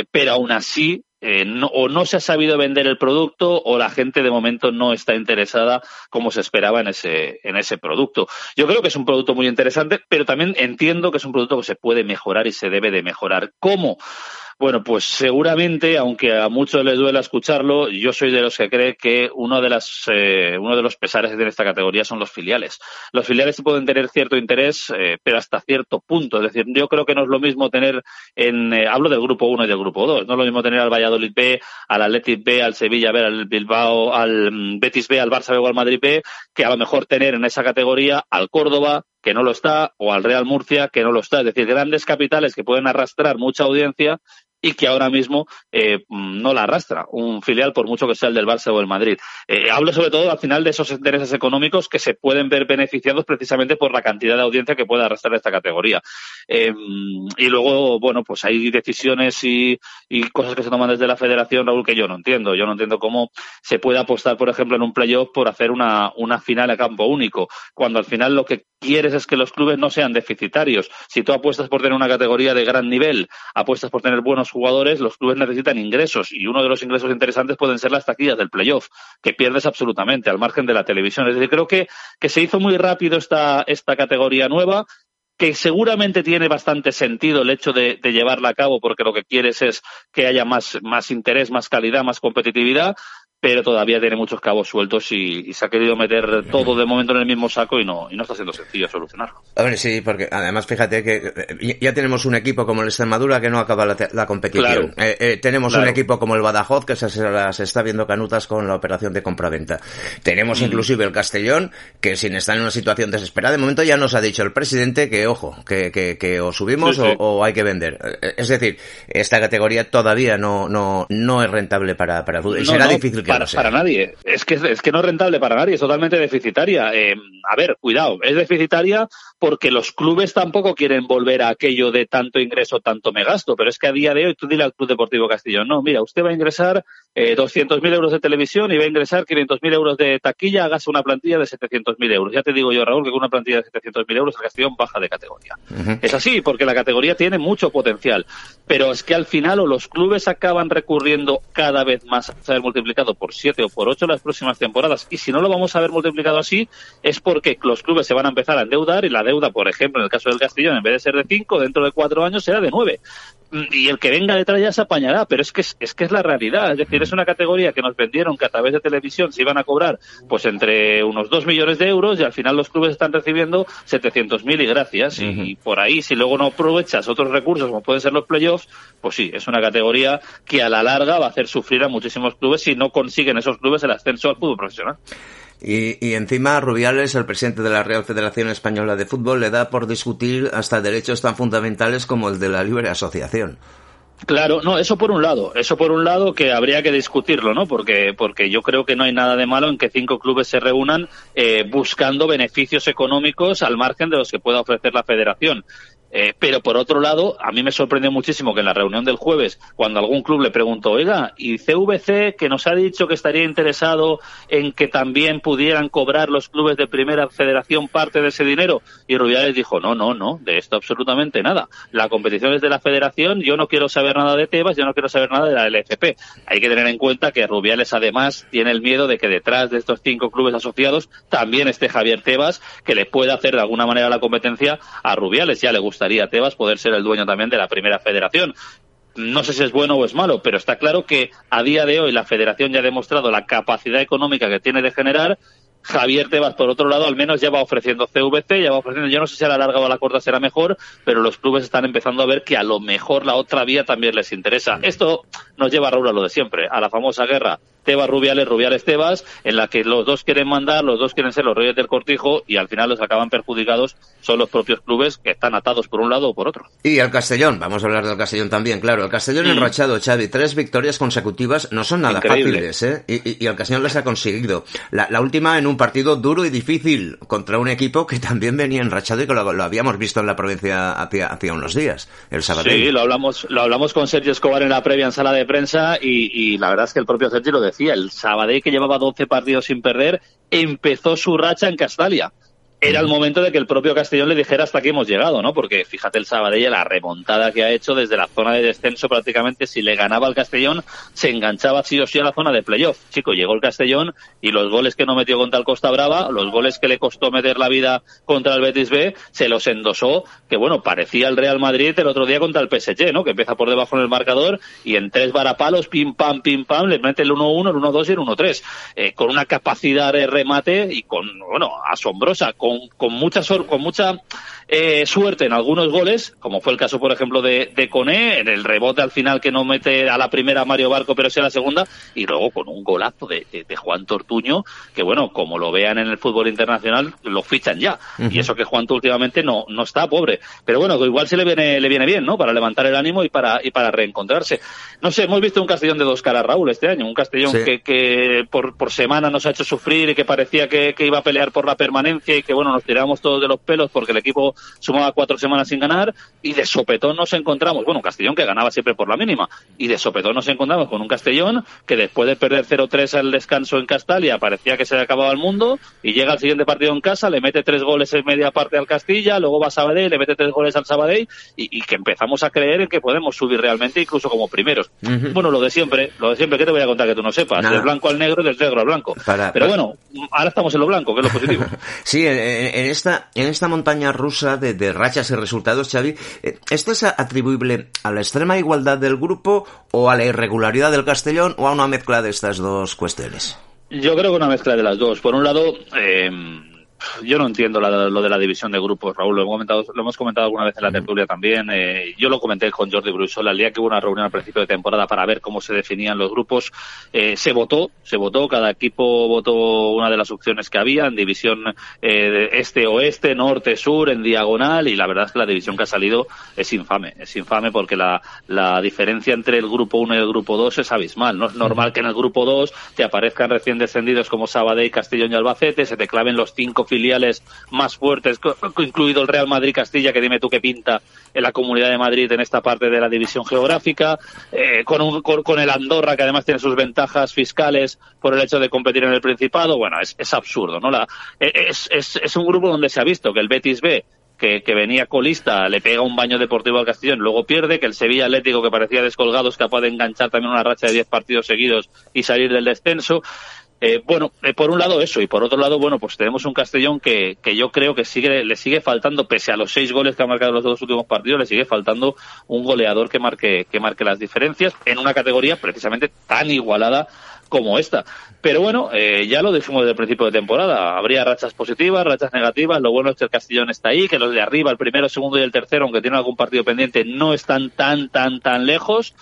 pero aún así o no se ha sabido vender el producto o la gente de momento no está interesada como se esperaba en ese, en ese producto. Yo creo que es un producto muy interesante, pero también entiendo que es un producto que se puede mejorar y se debe de mejorar. ¿Cómo? Bueno, pues seguramente, aunque a muchos les duela escucharlo, yo soy de los que cree que uno de, las, eh, uno de los pesares de esta categoría son los filiales. Los filiales pueden tener cierto interés, eh, pero hasta cierto punto. Es decir, yo creo que no es lo mismo tener, en, eh, hablo del grupo 1 y del grupo 2, no es lo mismo tener al Valladolid B, al Athletic B, al Sevilla B, al Bilbao, al mm, Betis B, al Barça B o al Madrid B, que a lo mejor tener en esa categoría al Córdoba, que no lo está, o al Real Murcia, que no lo está. Es decir, grandes capitales que pueden arrastrar mucha audiencia y que ahora mismo eh, no la arrastra un filial por mucho que sea el del Barça o el Madrid. Eh, hablo sobre todo al final de esos intereses económicos que se pueden ver beneficiados precisamente por la cantidad de audiencia que puede arrastrar esta categoría. Eh, y luego, bueno, pues hay decisiones y, y, cosas que se toman desde la federación, Raúl, que yo no entiendo. Yo no entiendo cómo se puede apostar, por ejemplo, en un playoff por hacer una, una final a campo único, cuando al final lo que quieres es que los clubes no sean deficitarios. Si tú apuestas por tener una categoría de gran nivel, apuestas por tener buenos jugadores, los clubes necesitan ingresos y uno de los ingresos interesantes pueden ser las taquillas del playoff, que pierdes absolutamente al margen de la televisión. Es decir, creo que, que se hizo muy rápido esta, esta categoría nueva que seguramente tiene bastante sentido el hecho de, de, llevarla a cabo porque lo que quieres es que haya más, más interés, más calidad, más competitividad, pero todavía tiene muchos cabos sueltos y, se ha querido meter todo de momento en el mismo saco y no, y no está siendo sencillo solucionarlo. A ver, sí, porque además fíjate que eh, ya tenemos un equipo como el Extremadura que no acaba la, competición. Eh, eh, tenemos un equipo como el Badajoz que se, se, está viendo canutas con la operación de compraventa. Tenemos mm. inclusive el Castellón que sin estar en una situación desesperada, de momento ya nos ha dicho el presidente que, ojo, que, que, que o subimos O, hay que vender. Es decir, esta categoría todavía no, no, no es rentable para, para será difícil que para, nadie. Es que, es que no es rentable para nadie, es totalmente deficitaria. Eh, a ver, cuidado, es deficitaria porque los clubes tampoco quieren volver a aquello de tanto ingreso, tanto me gasto, pero es que a día de hoy tú dile al Club Deportivo Castellón, no, mira, usted va a ingresar eh, 200.000 euros de televisión y va a ingresar 500.000 euros de taquilla, hágase una plantilla de 700.000 euros. Ya te digo yo, Raúl, que con una plantilla de 700.000 euros el Castellón baja de categoría. Es así, porque la categoría tiene mucho potencial, pero es que al final o los clubes acaban recurriendo cada vez más a ser multiplicado por 7 o por 8 las próximas temporadas, y si no lo vamos a ver multiplicado así, es porque los clubes se van a empezar a endeudar y la deuda, por ejemplo, en el caso del Castellón, en vez de ser de 5, dentro de 4 años será de 9 y el que venga detrás ya se apañará, pero es que es, es, que es la realidad. Es decir, es una categoría que nos vendieron que a través de televisión se iban a cobrar pues entre unos 2 millones de euros y al final los clubes están recibiendo 700.000 y gracias. Uh -huh. Y por ahí, si luego no aprovechas otros recursos como pueden ser los playoffs, pues sí, es una categoría que a la larga va a hacer sufrir a muchísimos clubes si no consiguen esos clubes el ascenso al fútbol profesional. Y, y, encima Rubiales, el presidente de la Real Federación Española de Fútbol, le da por discutir hasta derechos tan fundamentales como el de la libre asociación. Claro, no, eso por un lado, eso por un lado que habría que discutirlo, ¿no? Porque, porque yo creo que no hay nada de malo en que cinco clubes se reúnan eh, buscando beneficios económicos al margen de los que pueda ofrecer la federación. Eh, pero por otro lado, a mí me sorprendió muchísimo que en la reunión del jueves, cuando algún club le preguntó, oiga, ¿y CVC que nos ha dicho que estaría interesado en que también pudieran cobrar los clubes de primera federación parte de ese dinero? Y Rubiales dijo, no, no, no, de esto absolutamente nada. La competición es de la federación, yo no quiero saber nada de Tebas, yo no quiero saber nada de la LFP. Hay que tener en cuenta que Rubiales además tiene el miedo de que detrás de estos cinco clubes asociados también esté Javier Tebas, que le pueda hacer de alguna manera la competencia a Rubiales. Ya le gusta a Tebas poder ser el dueño también de la primera federación. No sé si es bueno o es malo, pero está claro que a día de hoy la federación ya ha demostrado la capacidad económica que tiene de generar Javier Tebas, por otro lado, al menos ya va ofreciendo CVC, ya va ofreciendo, yo no sé si a la larga o a la corta será mejor, pero los clubes están empezando a ver que a lo mejor la otra vía también les interesa. Esto nos lleva, Raúl, a lo de siempre, a la famosa guerra Tebas Rubiales, Rubiales Tebas, en la que los dos quieren mandar, los dos quieren ser los reyes del cortijo y al final los acaban perjudicados son los propios clubes que están atados por un lado o por otro. Y el Castellón, vamos a hablar del Castellón también, claro. El Castellón mm. enrachado, Xavi, tres victorias consecutivas no son nada Increíble. fáciles, ¿eh? Y, y, y, el Castellón las ha conseguido. La, la, última en un partido duro y difícil contra un equipo que también venía enrachado y que lo, lo habíamos visto en la provincia hacia, hacia unos días, el sábado. Sí, lo hablamos, lo hablamos con Sergio Escobar en la previa en sala de prensa y, y la verdad es que el propio Sergio lo decía, el Sabadell que llevaba 12 partidos sin perder empezó su racha en Castalia era el momento de que el propio Castellón le dijera hasta aquí hemos llegado, ¿no? Porque fíjate el Sabadell, la remontada que ha hecho desde la zona de descenso prácticamente, si le ganaba al Castellón, se enganchaba sí o sí a la zona de playoff. Chico, llegó el Castellón y los goles que no metió contra el Costa Brava, los goles que le costó meter la vida contra el Betis B, se los endosó, que bueno, parecía el Real Madrid el otro día contra el PSG, ¿no? Que empieza por debajo en el marcador y en tres varapalos, pim pam, pim pam, le mete el 1-1, el 1-2 y el 1-3. Eh, con una capacidad de remate y con, bueno, asombrosa, con con, con mucha con mucha eh, suerte en algunos goles, como fue el caso, por ejemplo, de, de Coné, en el rebote al final que no mete a la primera Mario Barco, pero sí a la segunda, y luego con un golazo de, de, de Juan Tortuño, que bueno, como lo vean en el fútbol internacional, lo fichan ya. Uh -huh. Y eso que Juan últimamente no, no está pobre. Pero bueno, que igual se le viene, le viene bien, ¿no? Para levantar el ánimo y para, y para reencontrarse. No sé, hemos visto un Castellón de dos caras, Raúl, este año. Un Castellón sí. que, que por, por semana nos ha hecho sufrir y que parecía que, que iba a pelear por la permanencia y que bueno, nos tiramos todos de los pelos porque el equipo sumaba cuatro semanas sin ganar y de sopetón nos encontramos, bueno, un Castellón que ganaba siempre por la mínima y de sopetón nos encontramos con un Castellón que después de perder 0-3 al descanso en Castalia parecía que se le acababa el mundo y llega al siguiente partido en casa, le mete tres goles en media parte al Castilla, luego va a Sabadell, le mete tres goles al Sabadell y, y que empezamos a creer en que podemos subir realmente incluso como primeros. Uh -huh. Bueno, lo de siempre, lo de siempre, ¿qué te voy a contar que tú no sepas? Nada. Del blanco al negro y del negro al blanco. Para, Pero para... bueno, ahora estamos en lo blanco, que es lo positivo. sí, en, en, esta, en esta montaña rusa de, de rachas y resultados, Xavi, eh, ¿esto es atribuible a la extrema igualdad del grupo o a la irregularidad del Castellón o a una mezcla de estas dos cuestiones? Yo creo que una mezcla de las dos. Por un lado, eh, yo no entiendo la, lo de la división de grupos, Raúl. Lo hemos comentado, lo hemos comentado alguna vez en la tertulia también. Eh, yo lo comenté con Jordi Brusol el día que hubo una reunión al principio de temporada para ver cómo se definían los grupos. Eh, se votó, se votó. Cada equipo votó una de las opciones que había en división eh, este-oeste, norte-sur, en diagonal. Y la verdad es que la división que ha salido es infame. Es infame porque la, la diferencia entre el grupo 1 y el grupo 2 es abismal. No es normal que en el grupo 2 te aparezcan recién descendidos como Sabadell, Castellón y Albacete, se te claven los cinco filiales más fuertes, incluido el Real Madrid Castilla, que dime tú qué pinta en la Comunidad de Madrid en esta parte de la división geográfica, eh, con, un, con, el Andorra, que además tiene sus ventajas fiscales por el hecho de competir en el Principado. Bueno, es, es absurdo, ¿no? La, es, es, un grupo donde se ha visto que el Betis B que, venía colista, le pega un baño deportivo al Castellón, luego pierde, que el Sevilla Atlético, que parecía descolgado, es capaz de enganchar también una racha de 10 partidos seguidos y salir del descenso. Eh, bueno, eh, por un lado eso, y por otro lado, bueno, pues tenemos un Castellón que, que yo creo que sigue, le sigue faltando, pese a los seis goles que ha marcado los dos últimos partidos, le sigue faltando un goleador que marque, que marque las diferencias en una categoría precisamente tan igualada como esta. Pero bueno, eh, ya lo dijimos desde el principio de temporada. Habría rachas positivas, rachas negativas. Lo bueno es que el Castellón está ahí, que los de arriba, el primero, el segundo y el tercero, aunque tienen algún partido pendiente, no están tan, tan, tan lejos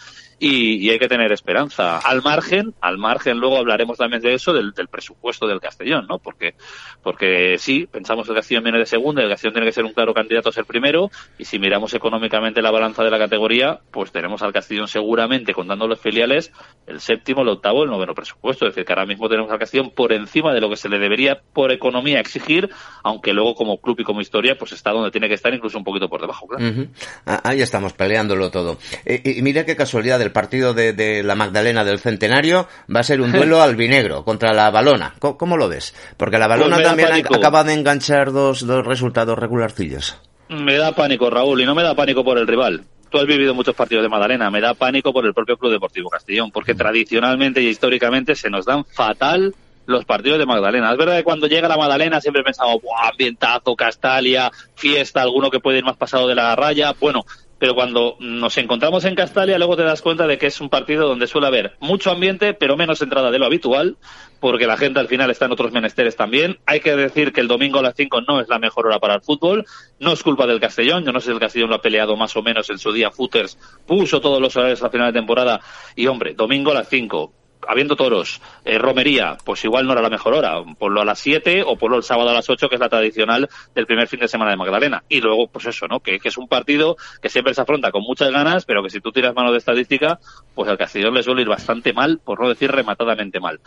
y, hay que tener esperanza. Al margen, al margen, luego hablaremos también de eso, del, presupuesto del Castellón, ¿no? Porque, porque sí, pensamos que el Castellón viene de segundo, el Castellón tiene que ser un claro candidato a ser primero, y si miramos económicamente la balanza de la categoría, pues tenemos al Castellón seguramente, contando los filiales, el séptimo, el octavo, el noveno presupuesto. Es decir, que ahora mismo tenemos al Castellón por encima de lo que se le debería por economía exigir, aunque luego como club y como historia, pues está donde tiene que estar, incluso un poquito por debajo. Ah, ahí estamos, peleándolo todo. Eh, y mira qué casualidad del partido de, la Magdalena del Centenario va a ser un duelo albinegro contra la Balona. ¿Cómo, lo ves? Porque la Balona pues también acaba de enganchar dos, dos resultados regularcillos. Me da pánico, Raúl, y no me da pánico por el rival tú has vivido muchos partidos de Magdalena, me da pánico por el propio Club Deportivo Castellón, porque tradicionalmente y históricamente se nos dan fatal los partidos de Magdalena. Es verdad que cuando llega la Magdalena siempre pensamos, ¡buah, ambientazo, Castalia, fiesta, alguno que puede ir más pasado de la raya! Bueno, pero cuando nos encontramos en Castalia luego te das cuenta de que es un partido donde suele haber mucho ambiente, pero menos entrada de lo habitual, porque la gente al final está en otros menesteres también. Hay que decir que el domingo a las 5 no es la mejor hora para el fútbol, no es culpa del Castellón, yo no sé si el Castellón lo ha peleado más o menos en su día, Footers puso todos los horarios a final de temporada, y hombre, domingo a las 5, habiendo toros, eh, romería, pues igual no era la mejor hora. Ponlo a las 7 o ponlo el sábado a las 8, que es la tradicional del primer fin de semana de Magdalena. Y luego, pues eso, ¿no? Que, es un partido que siempre se afronta con muchas ganas, pero que si tú tiras mano de estadística, pues al Castellón le suele ir bastante mal, por no decir rematadamente mal.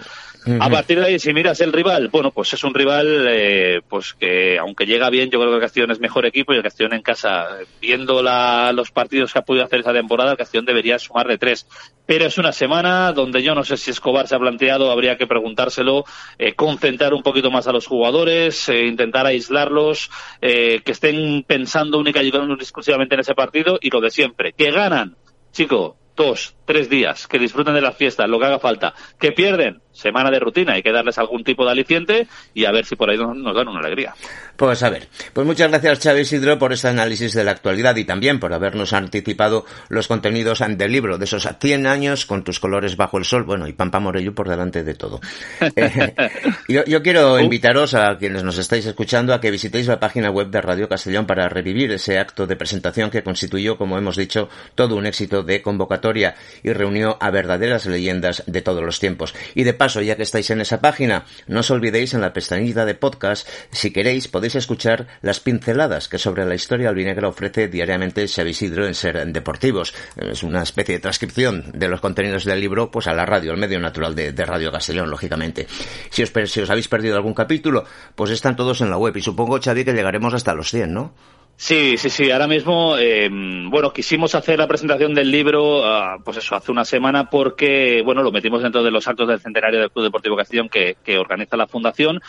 A partir de ahí, si miras el rival, bueno, pues es un rival, eh, pues que aunque llega bien, yo creo que el Castellón es mejor equipo y el Castellón en casa, viendo la, los partidos que ha podido hacer esa temporada, el Castellón debería sumar de tres. Pero es una semana donde yo no sé si Escobar se ha planteado, habría que preguntárselo, eh, concentrar un poquito más a los jugadores, eh, intentar aislarlos, eh, que estén pensando única y exclusivamente en ese partido y lo de siempre, que ganan, chico, dos, tres días, que disfruten de las fiestas, lo que haga falta, que pierden, semana de rutina, hay que darles algún tipo de aliciente y a ver si por ahí nos, dan una alegría. Pues a ver, pues muchas gracias Xavi Isidro por este análisis de la actualidad y también por habernos anticipado los contenidos del libro, de esos 100 años con tus colores bajo el sol, bueno, y Pampa Morello por delante de todo. Eh, yo, quiero uh. invitaros a quienes nos estáis escuchando a que visitéis la página web de Radio Castellón para revivir ese acto de presentación que constituyó, como hemos dicho, todo un éxito de convocatoria y reunió a verdaderas leyendas de todos los tiempos. Y de paso, ya que estáis en esa página, no os olvidéis en la pestañita de podcast, si queréis, podéis escuchar las pinceladas que sobre la historia albinegra ofrece diariamente Xavi Isidro en Ser Deportivos. Es una especie de transcripción de los contenidos del libro, pues a la radio, el medio natural de, Radio Castellón, lógicamente. Si os, si os habéis perdido algún capítulo, pues están todos en la web y supongo, Xavi, que llegaremos hasta los 100, ¿no? Sí, sí, sí. Ahora mismo, eh, bueno, quisimos hacer la presentación del libro, ah, pues eso, hace una semana, porque, bueno, lo metimos dentro de los actos del centenario del Club Deportivo Castellón que, que organiza la Fundación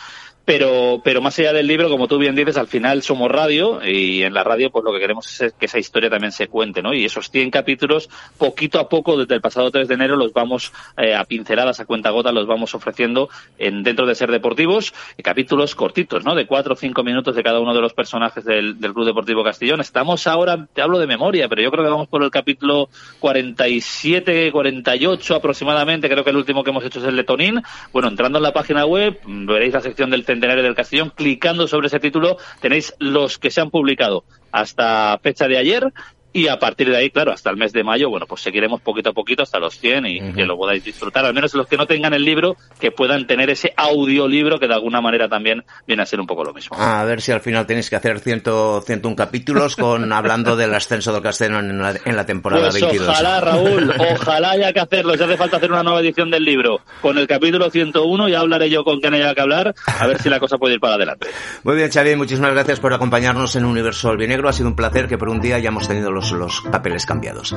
pero, pero más allá del libro, como tú bien dices, al final somos radio y en la radio pues lo que queremos es que esa historia también se cuente, ¿no? Y esos 100 capítulos, poquito a poco, desde el pasado 3 de enero, los vamos eh, a pinceladas, a cuenta gota, los vamos ofreciendo en, dentro de Ser Deportivos, y capítulos cortitos, ¿no? De 4 o 5 minutos de cada uno de los personajes del, del Club Deportivo Castellón. Estamos ahora, te hablo de memoria, pero yo creo que vamos por el capítulo 47, 48 aproximadamente, creo que el último que hemos hecho es el de Tonín. Bueno, entrando en la página web, veréis la sección del Centenario del Castellón, clicando sobre ese título tenéis los que se han publicado hasta fecha de ayer y a partir de ahí, claro, hasta el mes de mayo, bueno, pues seguiremos poquito a poquito hasta los 100 y que lo podáis disfrutar, al menos los que no tengan el libro, que puedan tener ese audiolibro que de alguna manera también viene a ser un poco lo mismo. A ver si al final tenéis que hacer 100, 101 capítulos con hablando del ascenso del Castellón en la, en la temporada pues 22. Ojalá, Raúl, ojalá haya que hacerlo, si hace falta hacer una nueva edición del libro con el capítulo 101, ya hablaré yo con quien haya que hablar, a ver si la cosa puede ir para adelante. Muy bien, Xavi, muchísimas gracias por acompañarnos en Universo Albinegro. Ha sido un placer que por un día hayamos tenido los, los papeles cambiados.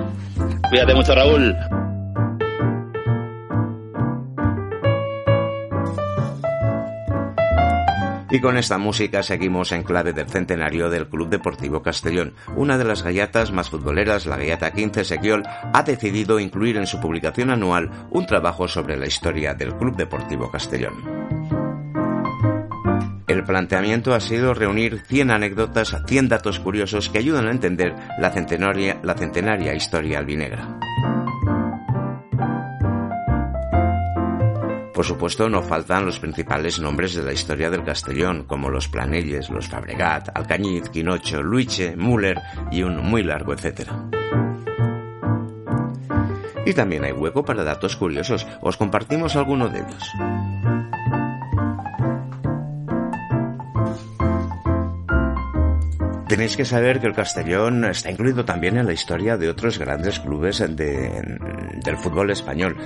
Cuídate mucho, Raúl. Y con esta música seguimos en clave del centenario del Club Deportivo Castellón. Una de las gallatas más futboleras, la gallata 15 Sequiol, ha decidido incluir en su publicación anual un trabajo sobre la historia del Club Deportivo Castellón. El planteamiento ha sido reunir 100 anécdotas, 100 datos curiosos que ayudan a entender la centenaria, la centenaria historia albinegra. Por supuesto, no faltan los principales nombres de la historia del Castellón, como los Planelles, los Fabregat, Alcañiz, Quinocho, Luiche, Müller y un muy largo etcétera. Y también hay hueco para datos curiosos. Os compartimos alguno de ellos. Tenéis que saber que el Castellón está incluido también en la historia de otros grandes clubes de, del fútbol español,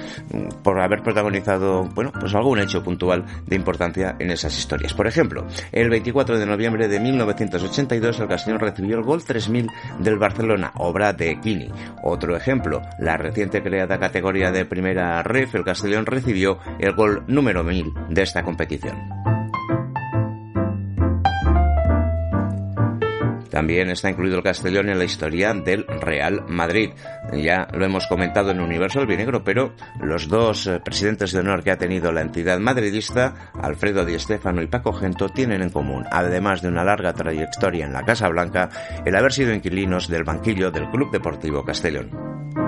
por haber protagonizado, bueno, pues algún hecho puntual de importancia en esas historias. Por ejemplo, el 24 de noviembre de 1982 el Castellón recibió el gol 3000 del Barcelona, obra de Kini. Otro ejemplo, la reciente creada categoría de primera ref, el Castellón recibió el gol número 1000 de esta competición. También está incluido el Castellón en la historia del Real Madrid. Ya lo hemos comentado en Universo Albinegro, pero los dos eh, presidentes de honor que ha tenido la entidad madridista, Alfredo Di Stéfano y Paco Gento, tienen en común, además de una larga trayectoria en la Casa Blanca, el haber sido inquilinos del banquillo del Club Deportivo Castellón.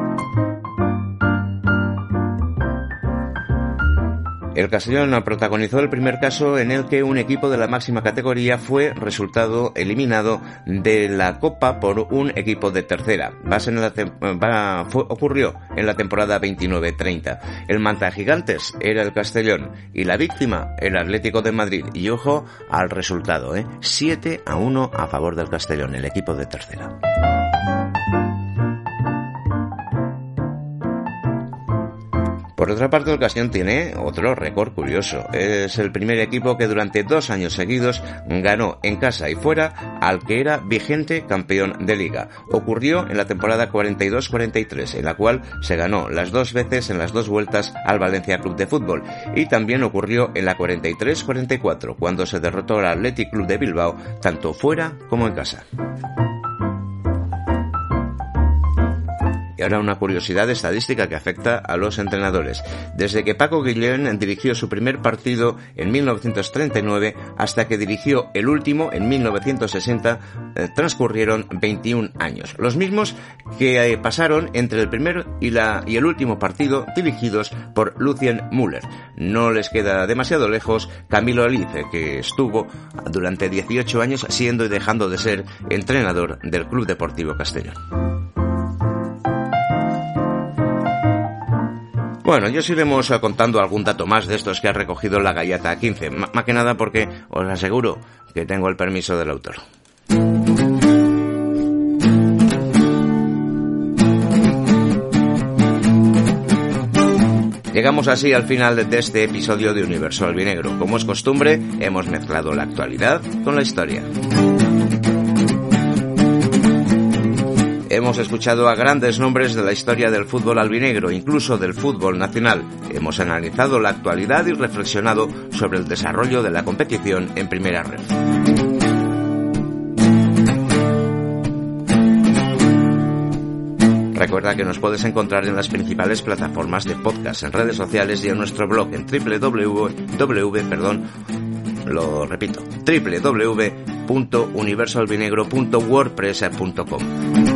El Castellón protagonizó el primer caso en el que un equipo de la máxima categoría fue resultado eliminado de la Copa por un equipo de tercera. ocurrió en la temporada 29-30. El manta gigantes era el Castellón y la víctima el Atlético de Madrid. Y ojo al resultado, ¿eh? 7 a 1 a favor del Castellón, el equipo de tercera. Por otra parte, Castellón tiene otro récord curioso. Es el primer equipo que durante dos años seguidos ganó en casa y fuera al que era vigente campeón de liga. Ocurrió en la temporada 42-43, en la cual se ganó las dos veces en las dos vueltas al Valencia Club de Fútbol. Y también ocurrió en la 43-44, cuando se derrotó al Athletic Club de Bilbao, tanto fuera como en casa. Y ahora una curiosidad estadística que afecta a los entrenadores. Desde que Paco Guillén dirigió su primer partido en 1939 hasta que dirigió el último en 1960, eh, transcurrieron 21 años. Los mismos que eh, pasaron entre el primer y, el último partido dirigidos por Lucien Müller. No les queda demasiado lejos Camilo Alice, que estuvo durante 18 años siendo y dejando de ser entrenador del Club Deportivo Castellón. Bueno, yo os iremos contando algún dato más de estos que ha recogido la Galleta 15, más que nada porque os aseguro que tengo el permiso del autor. Llegamos así al final de este episodio de Universo Albinegro. Como es costumbre, hemos mezclado la actualidad con la historia. Hemos escuchado a grandes nombres de la historia del fútbol albinegro, incluso del fútbol nacional. Hemos analizado la actualidad y reflexionado sobre el desarrollo de la competición en primera red. Recuerda que nos puedes encontrar en las principales plataformas de podcast, en redes sociales y en nuestro blog en www, perdón, lo repito, www.universalvinegro.wordpress.com.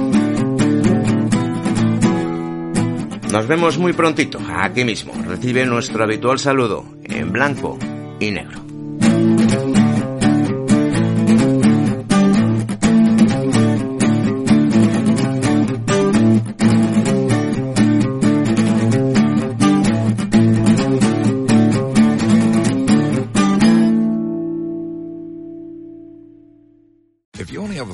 Nos vemos muy prontito, aquí mismo. Recibe nuestro habitual saludo en blanco y negro.